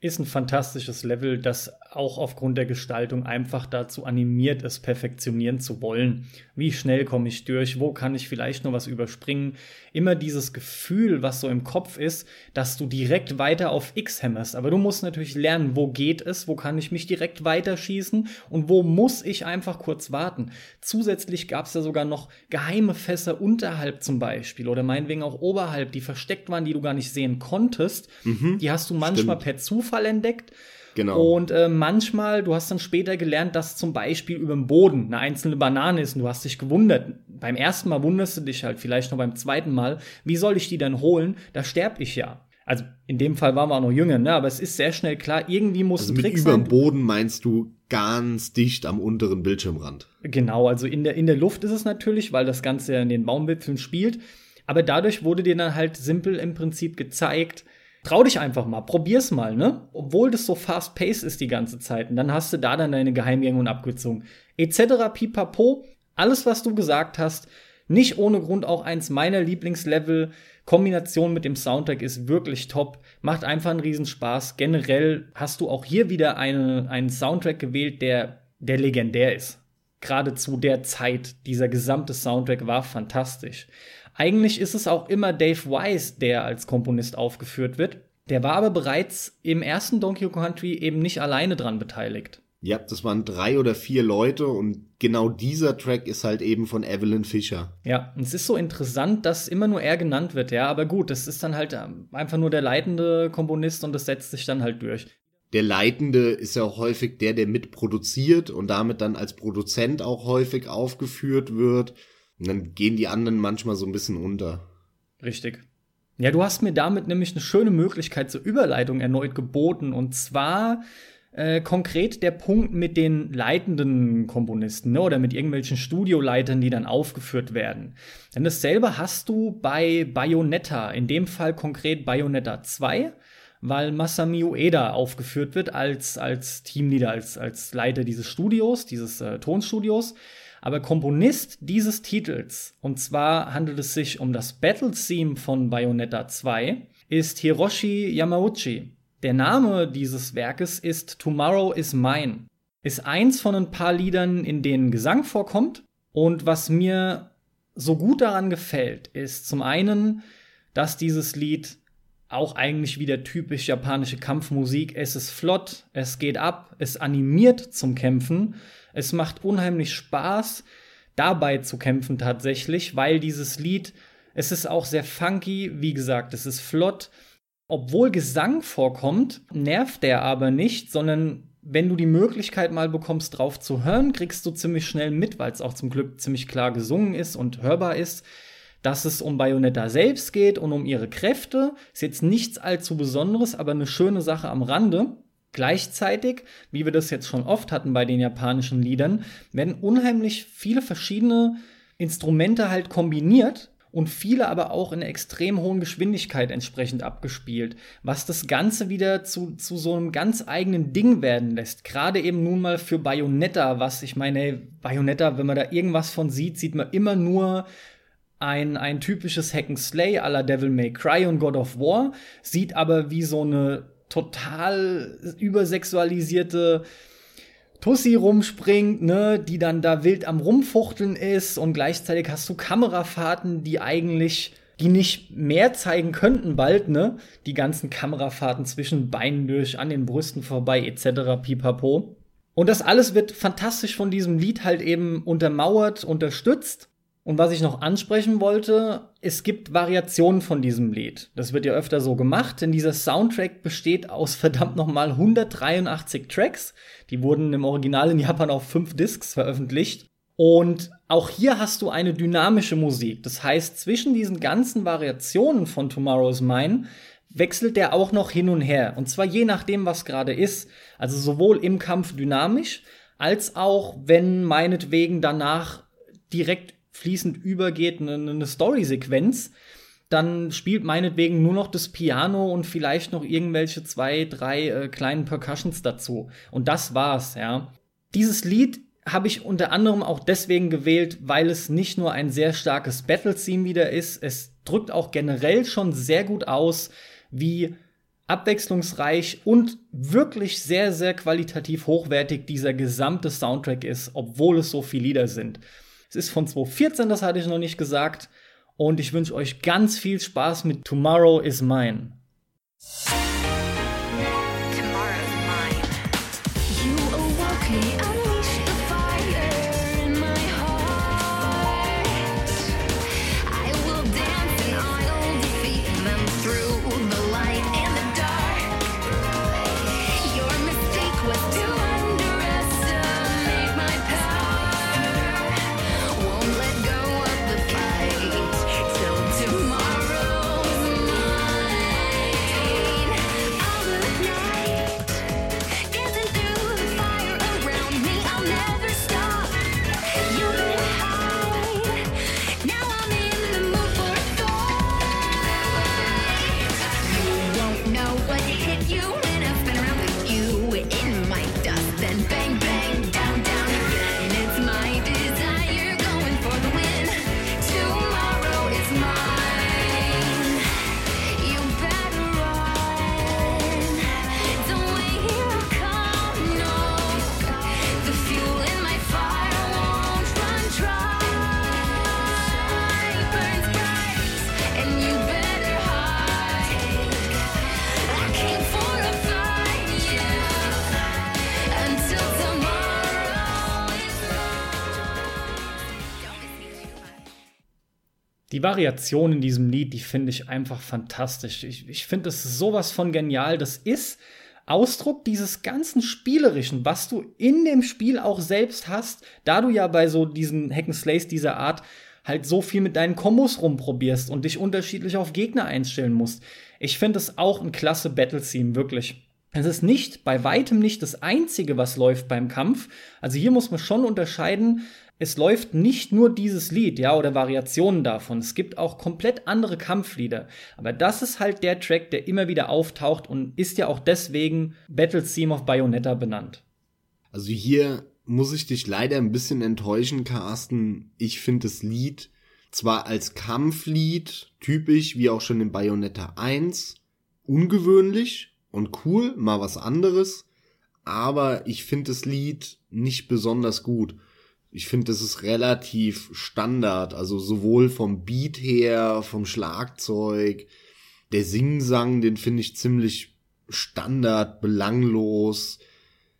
ist ein fantastisches Level, das auch aufgrund der Gestaltung einfach dazu animiert ist, perfektionieren zu wollen. Wie schnell komme ich durch? Wo kann ich vielleicht nur was überspringen? Immer dieses Gefühl, was so im Kopf ist, dass du direkt weiter auf X hämmerst. Aber du musst natürlich lernen, wo geht es? Wo kann ich mich direkt weiterschießen? Und wo muss ich einfach kurz warten? Zusätzlich gab es ja sogar noch geheime Fässer unterhalb zum Beispiel oder meinetwegen auch oberhalb, die versteckt waren, die du gar nicht sehen konntest. Mhm, die hast du manchmal stimmt. per Zufall entdeckt. Genau. Und äh, manchmal, du hast dann später gelernt, dass zum Beispiel über dem Boden eine einzelne Banane ist und du hast dich gewundert. Beim ersten Mal wunderst du dich halt, vielleicht noch beim zweiten Mal, wie soll ich die denn holen? Da sterb ich ja. Also in dem Fall waren wir auch noch jünger, ne? aber es ist sehr schnell klar, irgendwie muss also ein Trick mit sein. Über dem Boden meinst du ganz dicht am unteren Bildschirmrand. Genau, also in der, in der Luft ist es natürlich, weil das Ganze ja in den Baumwipfeln spielt. Aber dadurch wurde dir dann halt simpel im Prinzip gezeigt, Trau dich einfach mal, probier's mal, ne? Obwohl das so fast-paced ist die ganze Zeit. Und dann hast du da dann deine Geheimgänge und Abkürzungen. Etc. pipapo. Alles, was du gesagt hast, nicht ohne Grund auch eins meiner Lieblingslevel. Kombination mit dem Soundtrack ist wirklich top. Macht einfach einen Riesenspaß. Generell hast du auch hier wieder eine, einen Soundtrack gewählt, der, der legendär ist. gerade zu der Zeit. Dieser gesamte Soundtrack war fantastisch. Eigentlich ist es auch immer Dave Wise, der als Komponist aufgeführt wird. Der war aber bereits im ersten Donkey Kong Country eben nicht alleine dran beteiligt. Ja, das waren drei oder vier Leute und genau dieser Track ist halt eben von Evelyn Fischer. Ja, und es ist so interessant, dass immer nur er genannt wird, ja, aber gut, das ist dann halt ähm, einfach nur der leitende Komponist und das setzt sich dann halt durch. Der Leitende ist ja auch häufig der, der mitproduziert und damit dann als Produzent auch häufig aufgeführt wird. Und dann gehen die anderen manchmal so ein bisschen unter. Richtig. Ja, du hast mir damit nämlich eine schöne Möglichkeit zur Überleitung erneut geboten. Und zwar äh, konkret der Punkt mit den leitenden Komponisten ne, oder mit irgendwelchen Studioleitern, die dann aufgeführt werden. Denn dasselbe hast du bei Bayonetta, in dem Fall konkret Bayonetta 2, weil Masami Ueda aufgeführt wird als, als Teamleader, als, als Leiter dieses Studios, dieses äh, Tonstudios. Aber Komponist dieses Titels, und zwar handelt es sich um das Battle Theme von Bayonetta 2, ist Hiroshi Yamauchi. Der Name dieses Werkes ist Tomorrow is Mine. Ist eins von ein paar Liedern, in denen Gesang vorkommt. Und was mir so gut daran gefällt, ist zum einen, dass dieses Lied auch eigentlich wieder typisch japanische Kampfmusik. Es ist flott, es geht ab, es animiert zum Kämpfen es macht unheimlich Spaß, dabei zu kämpfen tatsächlich, weil dieses Lied, es ist auch sehr funky, wie gesagt, es ist flott. Obwohl Gesang vorkommt, nervt der aber nicht, sondern wenn du die Möglichkeit mal bekommst, drauf zu hören, kriegst du ziemlich schnell mit, weil es auch zum Glück ziemlich klar gesungen ist und hörbar ist, dass es um Bayonetta selbst geht und um ihre Kräfte. Ist jetzt nichts allzu Besonderes, aber eine schöne Sache am Rande. Gleichzeitig, wie wir das jetzt schon oft hatten bei den japanischen Liedern, werden unheimlich viele verschiedene Instrumente halt kombiniert und viele aber auch in extrem hohen Geschwindigkeit entsprechend abgespielt, was das Ganze wieder zu, zu so einem ganz eigenen Ding werden lässt. Gerade eben nun mal für Bayonetta, was ich meine, Bayonetta, wenn man da irgendwas von sieht, sieht man immer nur ein, ein typisches Hack and Slay la Devil May Cry und God of War, sieht aber wie so eine total übersexualisierte Tussi rumspringt, ne, die dann da wild am Rumfuchteln ist und gleichzeitig hast du Kamerafahrten, die eigentlich die nicht mehr zeigen könnten bald, ne? Die ganzen Kamerafahrten zwischen Beinen durch, an den Brüsten vorbei, etc. pipapo. Und das alles wird fantastisch von diesem Lied halt eben untermauert, unterstützt. Und was ich noch ansprechen wollte, es gibt Variationen von diesem Lied. Das wird ja öfter so gemacht, denn dieser Soundtrack besteht aus verdammt nochmal 183 Tracks. Die wurden im Original in Japan auf fünf Discs veröffentlicht. Und auch hier hast du eine dynamische Musik. Das heißt, zwischen diesen ganzen Variationen von Tomorrow's Mine wechselt der auch noch hin und her. Und zwar je nachdem, was gerade ist. Also sowohl im Kampf dynamisch, als auch wenn meinetwegen danach direkt fließend übergeht, eine, eine Story-Sequenz, dann spielt meinetwegen nur noch das Piano und vielleicht noch irgendwelche zwei, drei äh, kleinen Percussions dazu. Und das war's, ja. Dieses Lied habe ich unter anderem auch deswegen gewählt, weil es nicht nur ein sehr starkes Battle-Theme wieder ist, es drückt auch generell schon sehr gut aus, wie abwechslungsreich und wirklich sehr, sehr qualitativ hochwertig dieser gesamte Soundtrack ist, obwohl es so viele Lieder sind. Es ist von 2014, das hatte ich noch nicht gesagt. Und ich wünsche euch ganz viel Spaß mit Tomorrow is Mine. Die Variation in diesem Lied, die finde ich einfach fantastisch. Ich, ich finde das sowas von genial. Das ist Ausdruck dieses ganzen Spielerischen, was du in dem Spiel auch selbst hast, da du ja bei so diesen Hackenslays dieser Art halt so viel mit deinen Kombos rumprobierst und dich unterschiedlich auf Gegner einstellen musst. Ich finde es auch ein klasse Battle-Theme, wirklich. Es ist nicht, bei weitem nicht das einzige, was läuft beim Kampf. Also hier muss man schon unterscheiden, es läuft nicht nur dieses Lied, ja, oder Variationen davon. Es gibt auch komplett andere Kampflieder. Aber das ist halt der Track, der immer wieder auftaucht und ist ja auch deswegen Battle Theme of Bayonetta benannt. Also hier muss ich dich leider ein bisschen enttäuschen, Carsten. Ich finde das Lied zwar als Kampflied typisch, wie auch schon in Bayonetta 1, ungewöhnlich und cool, mal was anderes, aber ich finde das Lied nicht besonders gut ich finde, das ist relativ Standard, also sowohl vom Beat her, vom Schlagzeug, der Singsang, den finde ich ziemlich Standard, belanglos.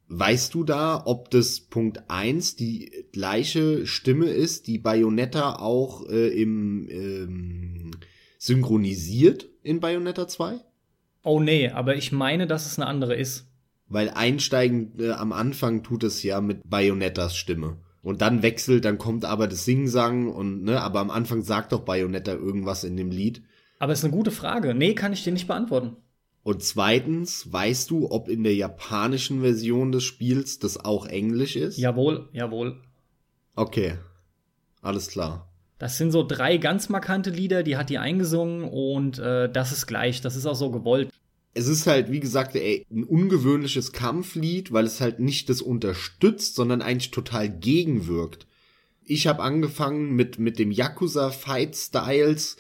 Weißt du da, ob das Punkt eins die gleiche Stimme ist, die Bayonetta auch äh, im ähm, synchronisiert in Bayonetta 2? Oh nee, aber ich meine, dass es eine andere ist. Weil einsteigen äh, am Anfang tut es ja mit Bayonettas Stimme. Und dann wechselt, dann kommt aber das Singsang und, ne, aber am Anfang sagt doch Bayonetta irgendwas in dem Lied. Aber ist eine gute Frage. Nee, kann ich dir nicht beantworten. Und zweitens, weißt du, ob in der japanischen Version des Spiels das auch Englisch ist? Jawohl, jawohl. Okay. Alles klar. Das sind so drei ganz markante Lieder, die hat die eingesungen und äh, das ist gleich, das ist auch so gewollt es ist halt, wie gesagt, ey, ein ungewöhnliches Kampflied, weil es halt nicht das unterstützt, sondern eigentlich total gegenwirkt. Ich habe angefangen mit, mit dem Yakuza Fight Styles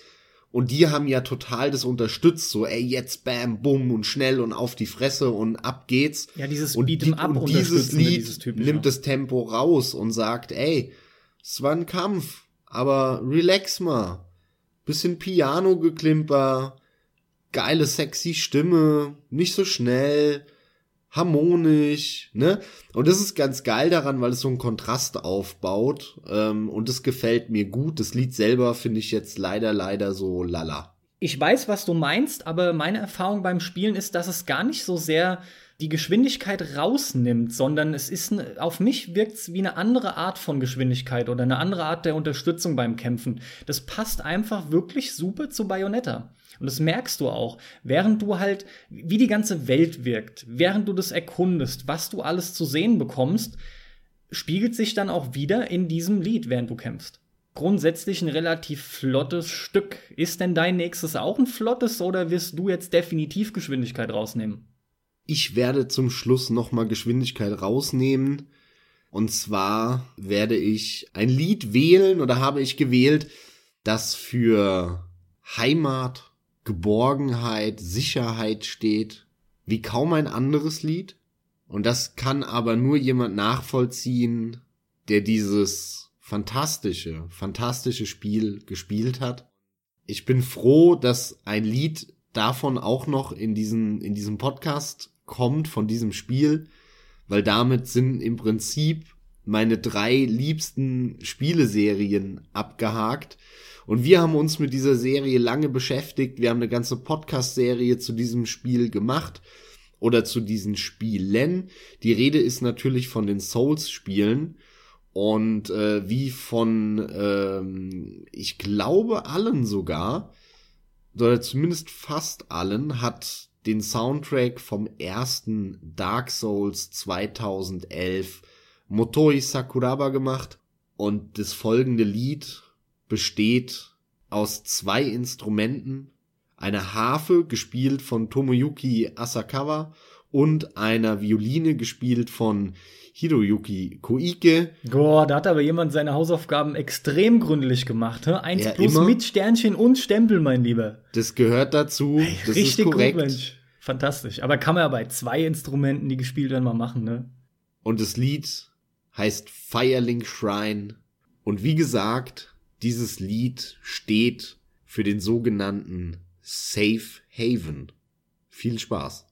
und die haben ja total das unterstützt, so ey, jetzt bam, bumm und schnell und auf die Fresse und ab geht's. Ja, dieses und, Beat'em Up und dieses Lied dieses nimmt das Tempo raus und sagt, ey, es war ein Kampf, aber relax mal. Bisschen Piano-Geklimper, geile, sexy Stimme, nicht so schnell, harmonisch, ne? Und das ist ganz geil daran, weil es so einen Kontrast aufbaut. Ähm, und das gefällt mir gut. Das Lied selber finde ich jetzt leider, leider so lala. Ich weiß, was du meinst, aber meine Erfahrung beim Spielen ist, dass es gar nicht so sehr die Geschwindigkeit rausnimmt, sondern es ist auf mich wirkt es wie eine andere Art von Geschwindigkeit oder eine andere Art der Unterstützung beim Kämpfen. Das passt einfach wirklich super zu Bayonetta. Und das merkst du auch, während du halt, wie die ganze Welt wirkt, während du das erkundest, was du alles zu sehen bekommst, spiegelt sich dann auch wieder in diesem Lied, während du kämpfst. Grundsätzlich ein relativ flottes Stück. Ist denn dein nächstes auch ein flottes oder wirst du jetzt definitiv Geschwindigkeit rausnehmen? Ich werde zum Schluss nochmal Geschwindigkeit rausnehmen. Und zwar werde ich ein Lied wählen oder habe ich gewählt, das für Heimat Geborgenheit, Sicherheit steht, wie kaum ein anderes Lied. Und das kann aber nur jemand nachvollziehen, der dieses fantastische, fantastische Spiel gespielt hat. Ich bin froh, dass ein Lied davon auch noch in diesen, in diesem Podcast kommt, von diesem Spiel, weil damit sind im Prinzip meine drei liebsten Spieleserien abgehakt. Und wir haben uns mit dieser Serie lange beschäftigt. Wir haben eine ganze Podcast-Serie zu diesem Spiel gemacht oder zu diesen Spielen. Die Rede ist natürlich von den Souls-Spielen. Und äh, wie von, ähm, ich glaube, allen sogar, oder zumindest fast allen, hat den Soundtrack vom ersten Dark Souls 2011 Motoi Sakuraba gemacht. Und das folgende Lied besteht aus zwei Instrumenten, einer Harfe, gespielt von Tomoyuki Asakawa, und einer Violine, gespielt von Hiroyuki Koike. Boah, da hat aber jemand seine Hausaufgaben extrem gründlich gemacht. He? Eins ja, plus immer. mit Sternchen und Stempel, mein Lieber. Das gehört dazu. Das richtig ist korrekt. Gut, Mensch. Fantastisch. Aber kann man ja bei zwei Instrumenten, die gespielt werden, mal machen, ne? Und das Lied heißt Firelink Shrine. Und wie gesagt, dieses Lied steht für den sogenannten Safe Haven. Viel Spaß.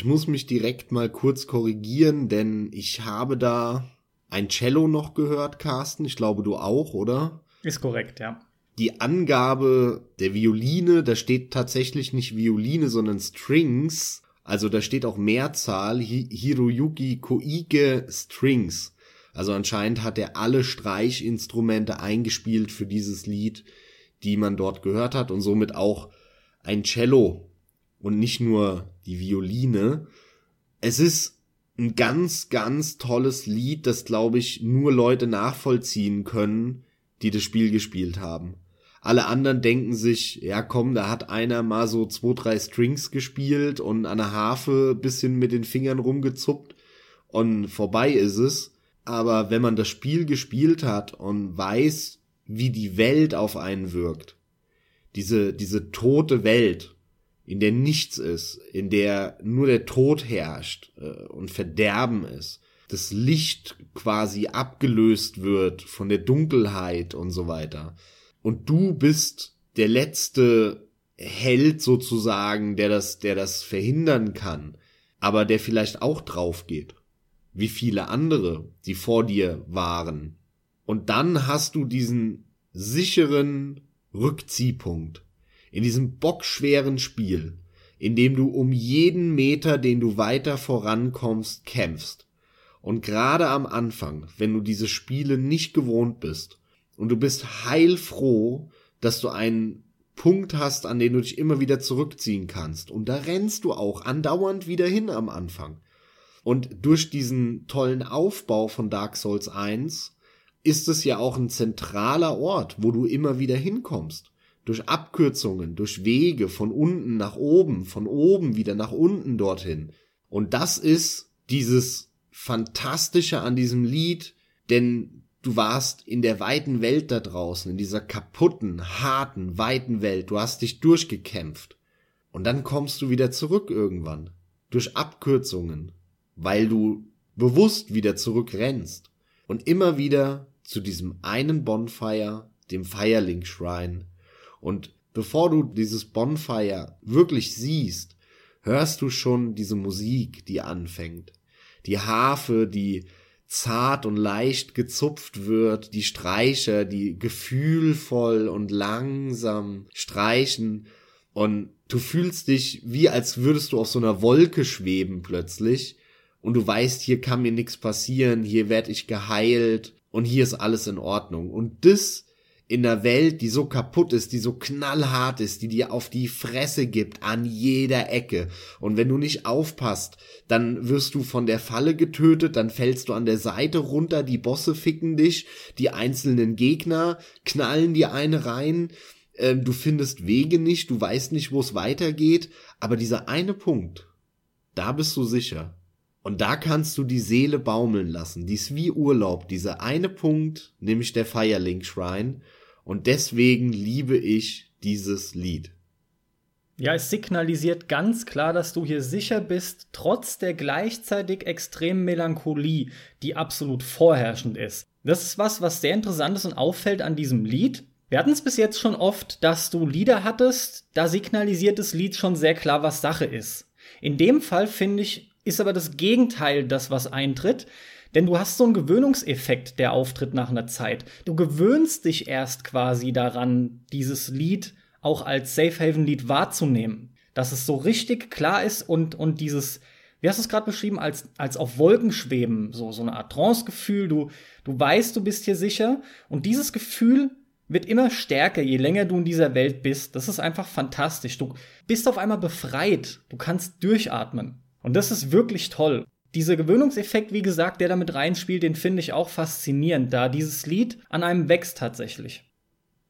Ich muss mich direkt mal kurz korrigieren, denn ich habe da ein Cello noch gehört, Carsten. Ich glaube, du auch, oder? Ist korrekt, ja. Die Angabe der Violine, da steht tatsächlich nicht Violine, sondern Strings. Also da steht auch Mehrzahl, Hiroyuki Koike Strings. Also anscheinend hat er alle Streichinstrumente eingespielt für dieses Lied, die man dort gehört hat und somit auch ein Cello und nicht nur die Violine. Es ist ein ganz, ganz tolles Lied, das glaube ich nur Leute nachvollziehen können, die das Spiel gespielt haben. Alle anderen denken sich, ja komm, da hat einer mal so zwei, drei Strings gespielt und an der Harfe bisschen mit den Fingern rumgezuppt und vorbei ist es. Aber wenn man das Spiel gespielt hat und weiß, wie die Welt auf einen wirkt, diese, diese tote Welt, in der nichts ist, in der nur der Tod herrscht äh, und Verderben ist, das Licht quasi abgelöst wird von der Dunkelheit und so weiter. Und du bist der letzte Held sozusagen, der das, der das verhindern kann, aber der vielleicht auch drauf geht, wie viele andere, die vor dir waren. Und dann hast du diesen sicheren Rückziehpunkt in diesem bockschweren Spiel, in dem du um jeden Meter, den du weiter vorankommst, kämpfst. Und gerade am Anfang, wenn du diese Spiele nicht gewohnt bist und du bist heilfroh, dass du einen Punkt hast, an den du dich immer wieder zurückziehen kannst. Und da rennst du auch andauernd wieder hin am Anfang. Und durch diesen tollen Aufbau von Dark Souls 1 ist es ja auch ein zentraler Ort, wo du immer wieder hinkommst durch Abkürzungen, durch Wege von unten nach oben, von oben wieder nach unten dorthin. Und das ist dieses Fantastische an diesem Lied, denn du warst in der weiten Welt da draußen, in dieser kaputten, harten, weiten Welt, du hast dich durchgekämpft. Und dann kommst du wieder zurück irgendwann, durch Abkürzungen, weil du bewusst wieder zurückrennst und immer wieder zu diesem einen Bonfire, dem Firelink Shrine, und bevor du dieses Bonfire wirklich siehst, hörst du schon diese Musik, die anfängt. Die Harfe, die zart und leicht gezupft wird, die Streicher, die gefühlvoll und langsam streichen. Und du fühlst dich wie als würdest du auf so einer Wolke schweben plötzlich. Und du weißt, hier kann mir nichts passieren, hier werde ich geheilt und hier ist alles in Ordnung. Und das in der Welt, die so kaputt ist, die so knallhart ist, die dir auf die Fresse gibt an jeder Ecke. Und wenn du nicht aufpasst, dann wirst du von der Falle getötet, dann fällst du an der Seite runter, die Bosse ficken dich, die einzelnen Gegner knallen dir eine rein, äh, du findest Wege nicht, du weißt nicht, wo es weitergeht, aber dieser eine Punkt, da bist du sicher. Und da kannst du die Seele baumeln lassen. Die ist wie Urlaub. Dieser eine Punkt, nämlich der Firelink Shrine. Und deswegen liebe ich dieses Lied. Ja, es signalisiert ganz klar, dass du hier sicher bist, trotz der gleichzeitig extremen Melancholie, die absolut vorherrschend ist. Das ist was, was sehr interessant ist und auffällt an diesem Lied. Wir hatten es bis jetzt schon oft, dass du Lieder hattest, da signalisiert das Lied schon sehr klar, was Sache ist. In dem Fall finde ich, ist aber das Gegenteil das, was eintritt. Denn du hast so einen Gewöhnungseffekt, der auftritt nach einer Zeit. Du gewöhnst dich erst quasi daran, dieses Lied auch als Safe Haven Lied wahrzunehmen. Dass es so richtig klar ist und, und dieses, wie hast du es gerade beschrieben, als, als auf Wolken schweben, so, so eine Art Trance-Gefühl. Du, du weißt, du bist hier sicher. Und dieses Gefühl wird immer stärker, je länger du in dieser Welt bist. Das ist einfach fantastisch. Du bist auf einmal befreit. Du kannst durchatmen. Und das ist wirklich toll dieser Gewöhnungseffekt, wie gesagt, der damit reinspielt, den finde ich auch faszinierend, da dieses Lied an einem wächst tatsächlich.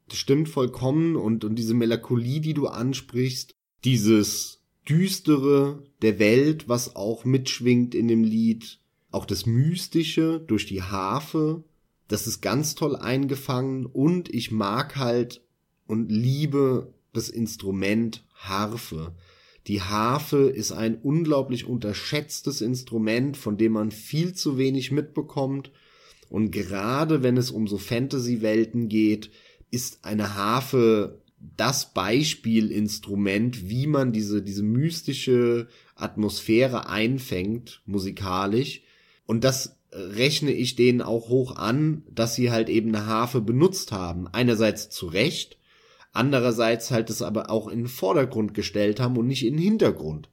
Das stimmt vollkommen und, und diese Melancholie, die du ansprichst, dieses Düstere der Welt, was auch mitschwingt in dem Lied, auch das Mystische durch die Harfe, das ist ganz toll eingefangen und ich mag halt und liebe das Instrument Harfe. Die Harfe ist ein unglaublich unterschätztes Instrument, von dem man viel zu wenig mitbekommt. Und gerade wenn es um so Fantasy-Welten geht, ist eine Harfe das Beispielinstrument, wie man diese, diese mystische Atmosphäre einfängt, musikalisch. Und das rechne ich denen auch hoch an, dass sie halt eben eine Harfe benutzt haben. Einerseits zu Recht, andererseits halt es aber auch in den Vordergrund gestellt haben und nicht in den Hintergrund.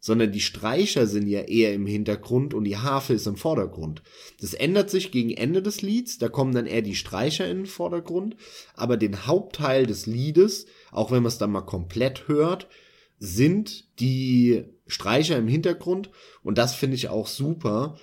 Sondern die Streicher sind ja eher im Hintergrund und die Harfe ist im Vordergrund. Das ändert sich gegen Ende des Lieds, da kommen dann eher die Streicher in den Vordergrund, aber den Hauptteil des Liedes, auch wenn man es dann mal komplett hört, sind die Streicher im Hintergrund und das finde ich auch super.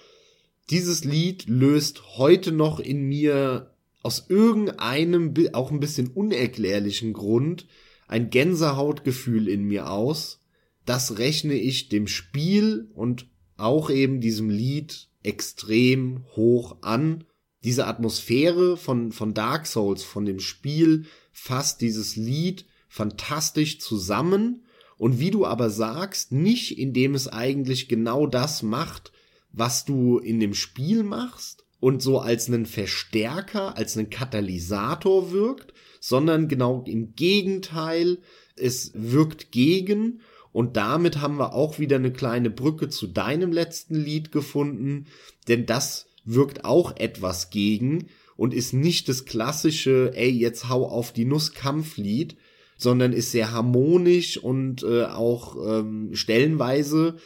Dieses Lied löst heute noch in mir aus irgendeinem auch ein bisschen unerklärlichen Grund ein Gänsehautgefühl in mir aus. Das rechne ich dem Spiel und auch eben diesem Lied extrem hoch an. Diese Atmosphäre von, von Dark Souls, von dem Spiel, fasst dieses Lied fantastisch zusammen und wie du aber sagst, nicht indem es eigentlich genau das macht, was du in dem Spiel machst und so als einen Verstärker, als einen Katalysator wirkt, sondern genau im Gegenteil, es wirkt gegen und damit haben wir auch wieder eine kleine Brücke zu deinem letzten Lied gefunden, denn das wirkt auch etwas gegen und ist nicht das klassische, ey, jetzt hau auf die Nuss Kampflied, sondern ist sehr harmonisch und äh, auch ähm, stellenweise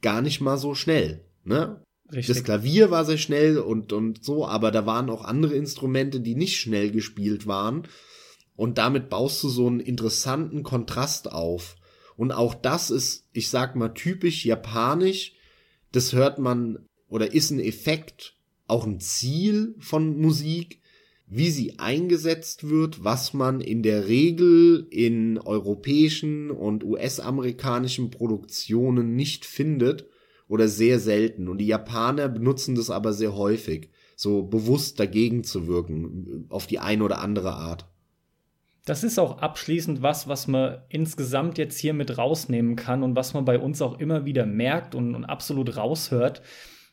gar nicht mal so schnell. Ne? Richtig. Das Klavier war sehr schnell und, und so, aber da waren auch andere Instrumente, die nicht schnell gespielt waren. Und damit baust du so einen interessanten Kontrast auf. Und auch das ist, ich sag mal, typisch japanisch. Das hört man oder ist ein Effekt, auch ein Ziel von Musik, wie sie eingesetzt wird, was man in der Regel in europäischen und US-amerikanischen Produktionen nicht findet oder sehr selten. Und die Japaner benutzen das aber sehr häufig, so bewusst dagegen zu wirken, auf die eine oder andere Art. Das ist auch abschließend was, was man insgesamt jetzt hier mit rausnehmen kann und was man bei uns auch immer wieder merkt und, und absolut raushört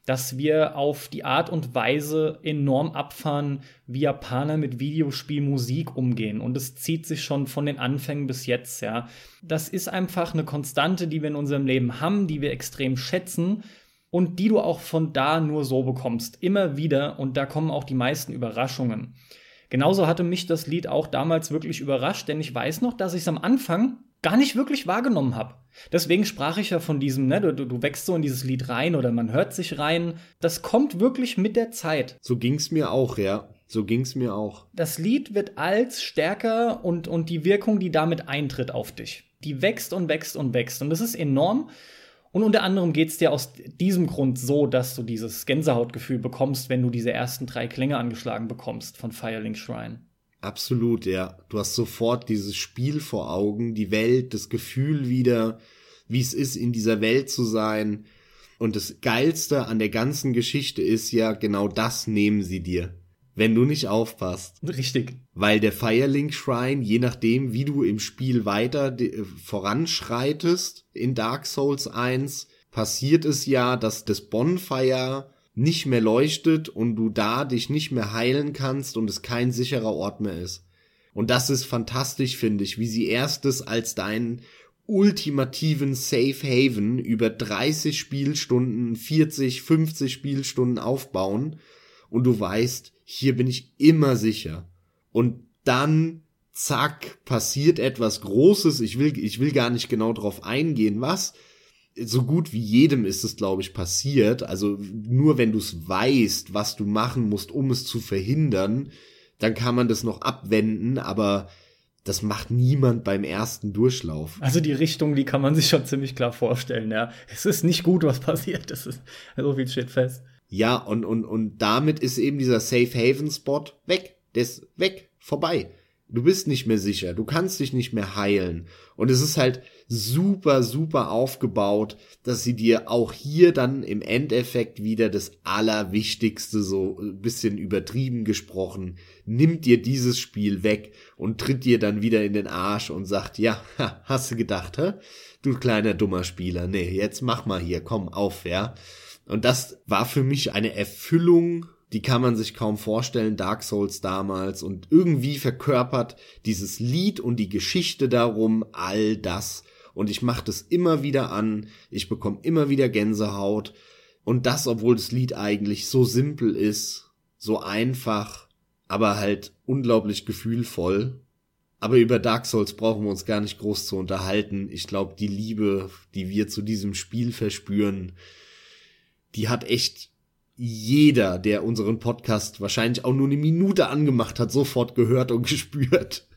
dass wir auf die Art und Weise enorm abfahren, wie Japaner mit Videospielmusik umgehen. Und es zieht sich schon von den Anfängen bis jetzt, ja. Das ist einfach eine Konstante, die wir in unserem Leben haben, die wir extrem schätzen und die du auch von da nur so bekommst. Immer wieder. Und da kommen auch die meisten Überraschungen. Genauso hatte mich das Lied auch damals wirklich überrascht, denn ich weiß noch, dass ich es am Anfang gar nicht wirklich wahrgenommen habe. Deswegen sprach ich ja von diesem, ne, du, du wächst so in dieses Lied rein oder man hört sich rein. Das kommt wirklich mit der Zeit. So ging's mir auch, ja. So ging's mir auch. Das Lied wird als stärker und, und die Wirkung, die damit eintritt auf dich, die wächst und wächst und wächst. Und das ist enorm. Und unter anderem geht's dir aus diesem Grund so, dass du dieses Gänsehautgefühl bekommst, wenn du diese ersten drei Klänge angeschlagen bekommst von Firelink Shrine. Absolut, ja. Du hast sofort dieses Spiel vor Augen, die Welt, das Gefühl wieder, wie es ist, in dieser Welt zu sein. Und das Geilste an der ganzen Geschichte ist ja, genau das nehmen sie dir. Wenn du nicht aufpasst. Richtig. Weil der Firelink Shrine, je nachdem, wie du im Spiel weiter äh, voranschreitest in Dark Souls 1, passiert es ja, dass das Bonfire nicht mehr leuchtet und du da dich nicht mehr heilen kannst und es kein sicherer Ort mehr ist. Und das ist fantastisch, finde ich, wie sie erstes als deinen ultimativen Safe Haven über 30 Spielstunden, 40, 50 Spielstunden aufbauen und du weißt, hier bin ich immer sicher. Und dann zack, passiert etwas Großes. Ich will, ich will gar nicht genau drauf eingehen, was so gut wie jedem ist es, glaube ich, passiert. Also nur wenn du es weißt, was du machen musst, um es zu verhindern, dann kann man das noch abwenden, aber das macht niemand beim ersten Durchlauf. Also die Richtung, die kann man sich schon ziemlich klar vorstellen, ja. Es ist nicht gut, was passiert. Das ist so viel steht fest. Ja, und, und, und damit ist eben dieser Safe Haven Spot weg. Der ist weg, vorbei. Du bist nicht mehr sicher, du kannst dich nicht mehr heilen. Und es ist halt super, super aufgebaut, dass sie dir auch hier dann im Endeffekt wieder das Allerwichtigste, so ein bisschen übertrieben gesprochen, nimmt dir dieses Spiel weg und tritt dir dann wieder in den Arsch und sagt, ja, hast du gedacht, hä? Du kleiner dummer Spieler, nee, jetzt mach mal hier, komm auf, ja. Und das war für mich eine Erfüllung die kann man sich kaum vorstellen, Dark Souls damals und irgendwie verkörpert dieses Lied und die Geschichte darum all das. Und ich mache das immer wieder an, ich bekomme immer wieder Gänsehaut und das, obwohl das Lied eigentlich so simpel ist, so einfach, aber halt unglaublich gefühlvoll. Aber über Dark Souls brauchen wir uns gar nicht groß zu unterhalten. Ich glaube, die Liebe, die wir zu diesem Spiel verspüren, die hat echt jeder, der unseren Podcast wahrscheinlich auch nur eine Minute angemacht hat, sofort gehört und gespürt.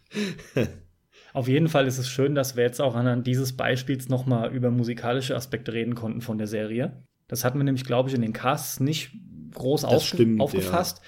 Auf jeden Fall ist es schön, dass wir jetzt auch anhand dieses Beispiels nochmal über musikalische Aspekte reden konnten von der Serie. Das hatten wir nämlich, glaube ich, in den Casts nicht groß aufge stimmt, aufgefasst. Ja.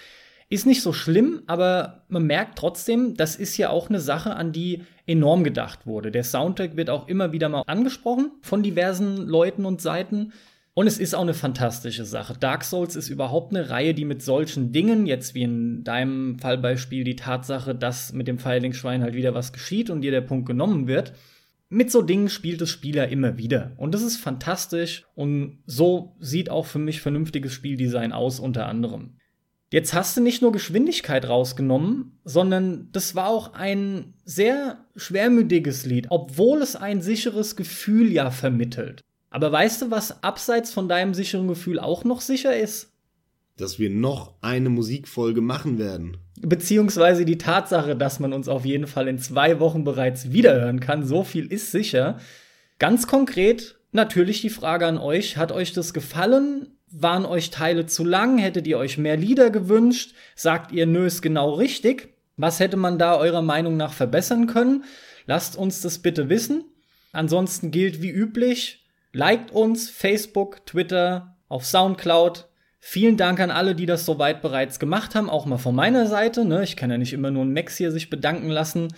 Ist nicht so schlimm, aber man merkt trotzdem, das ist ja auch eine Sache, an die enorm gedacht wurde. Der Soundtrack wird auch immer wieder mal angesprochen von diversen Leuten und Seiten. Und es ist auch eine fantastische Sache. Dark Souls ist überhaupt eine Reihe, die mit solchen Dingen, jetzt wie in deinem Fallbeispiel die Tatsache, dass mit dem Feilingsschwein halt wieder was geschieht und dir der Punkt genommen wird, mit so Dingen spielt das Spieler immer wieder. Und das ist fantastisch und so sieht auch für mich vernünftiges Spieldesign aus, unter anderem. Jetzt hast du nicht nur Geschwindigkeit rausgenommen, sondern das war auch ein sehr schwermütiges Lied, obwohl es ein sicheres Gefühl ja vermittelt. Aber weißt du, was abseits von deinem sicheren Gefühl auch noch sicher ist? Dass wir noch eine Musikfolge machen werden. Beziehungsweise die Tatsache, dass man uns auf jeden Fall in zwei Wochen bereits wiederhören kann. So viel ist sicher. Ganz konkret natürlich die Frage an euch. Hat euch das gefallen? Waren euch Teile zu lang? Hättet ihr euch mehr Lieder gewünscht? Sagt ihr, nö, ist genau richtig? Was hätte man da eurer Meinung nach verbessern können? Lasst uns das bitte wissen. Ansonsten gilt wie üblich, Liked uns, Facebook, Twitter, auf Soundcloud. Vielen Dank an alle, die das soweit bereits gemacht haben, auch mal von meiner Seite. Ne? Ich kann ja nicht immer nur ein Max hier sich bedanken lassen.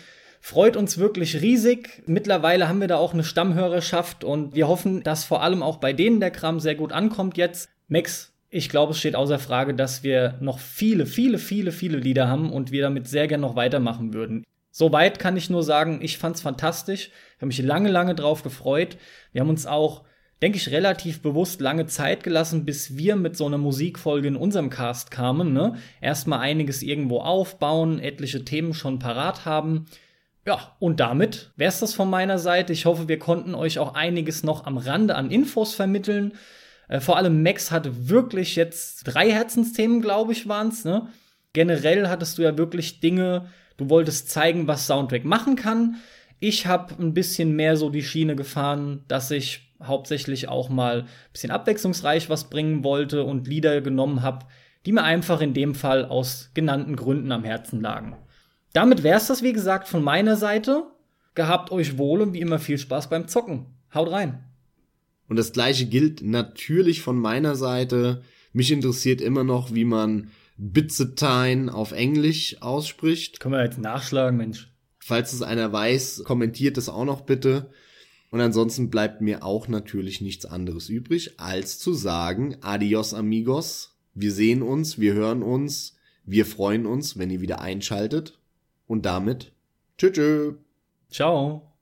Freut uns wirklich riesig. Mittlerweile haben wir da auch eine Stammhörerschaft und wir hoffen, dass vor allem auch bei denen der Kram sehr gut ankommt jetzt. Max, ich glaube, es steht außer Frage, dass wir noch viele, viele, viele, viele Lieder haben und wir damit sehr gern noch weitermachen würden. Soweit kann ich nur sagen, ich fand's fantastisch. Habe mich lange, lange drauf gefreut. Wir haben uns auch, denke ich, relativ bewusst lange Zeit gelassen, bis wir mit so einer Musikfolge in unserem Cast kamen. Ne? Erstmal einiges irgendwo aufbauen, etliche Themen schon parat haben. Ja, und damit wär's das von meiner Seite. Ich hoffe, wir konnten euch auch einiges noch am Rande an Infos vermitteln. Äh, vor allem Max hatte wirklich jetzt drei Herzensthemen, glaube ich, waren's. Ne? Generell hattest du ja wirklich Dinge, Du wolltest zeigen, was Soundtrack machen kann. Ich habe ein bisschen mehr so die Schiene gefahren, dass ich hauptsächlich auch mal ein bisschen abwechslungsreich was bringen wollte und Lieder genommen habe, die mir einfach in dem Fall aus genannten Gründen am Herzen lagen. Damit wär's das, wie gesagt, von meiner Seite. Gehabt euch wohl und wie immer viel Spaß beim Zocken. Haut rein. Und das gleiche gilt natürlich von meiner Seite. Mich interessiert immer noch, wie man Bitzetine auf Englisch ausspricht. Können wir jetzt nachschlagen, Mensch. Falls es einer weiß, kommentiert es auch noch bitte. Und ansonsten bleibt mir auch natürlich nichts anderes übrig, als zu sagen, adios amigos. Wir sehen uns, wir hören uns, wir freuen uns, wenn ihr wieder einschaltet. Und damit, tschüss. Ciao.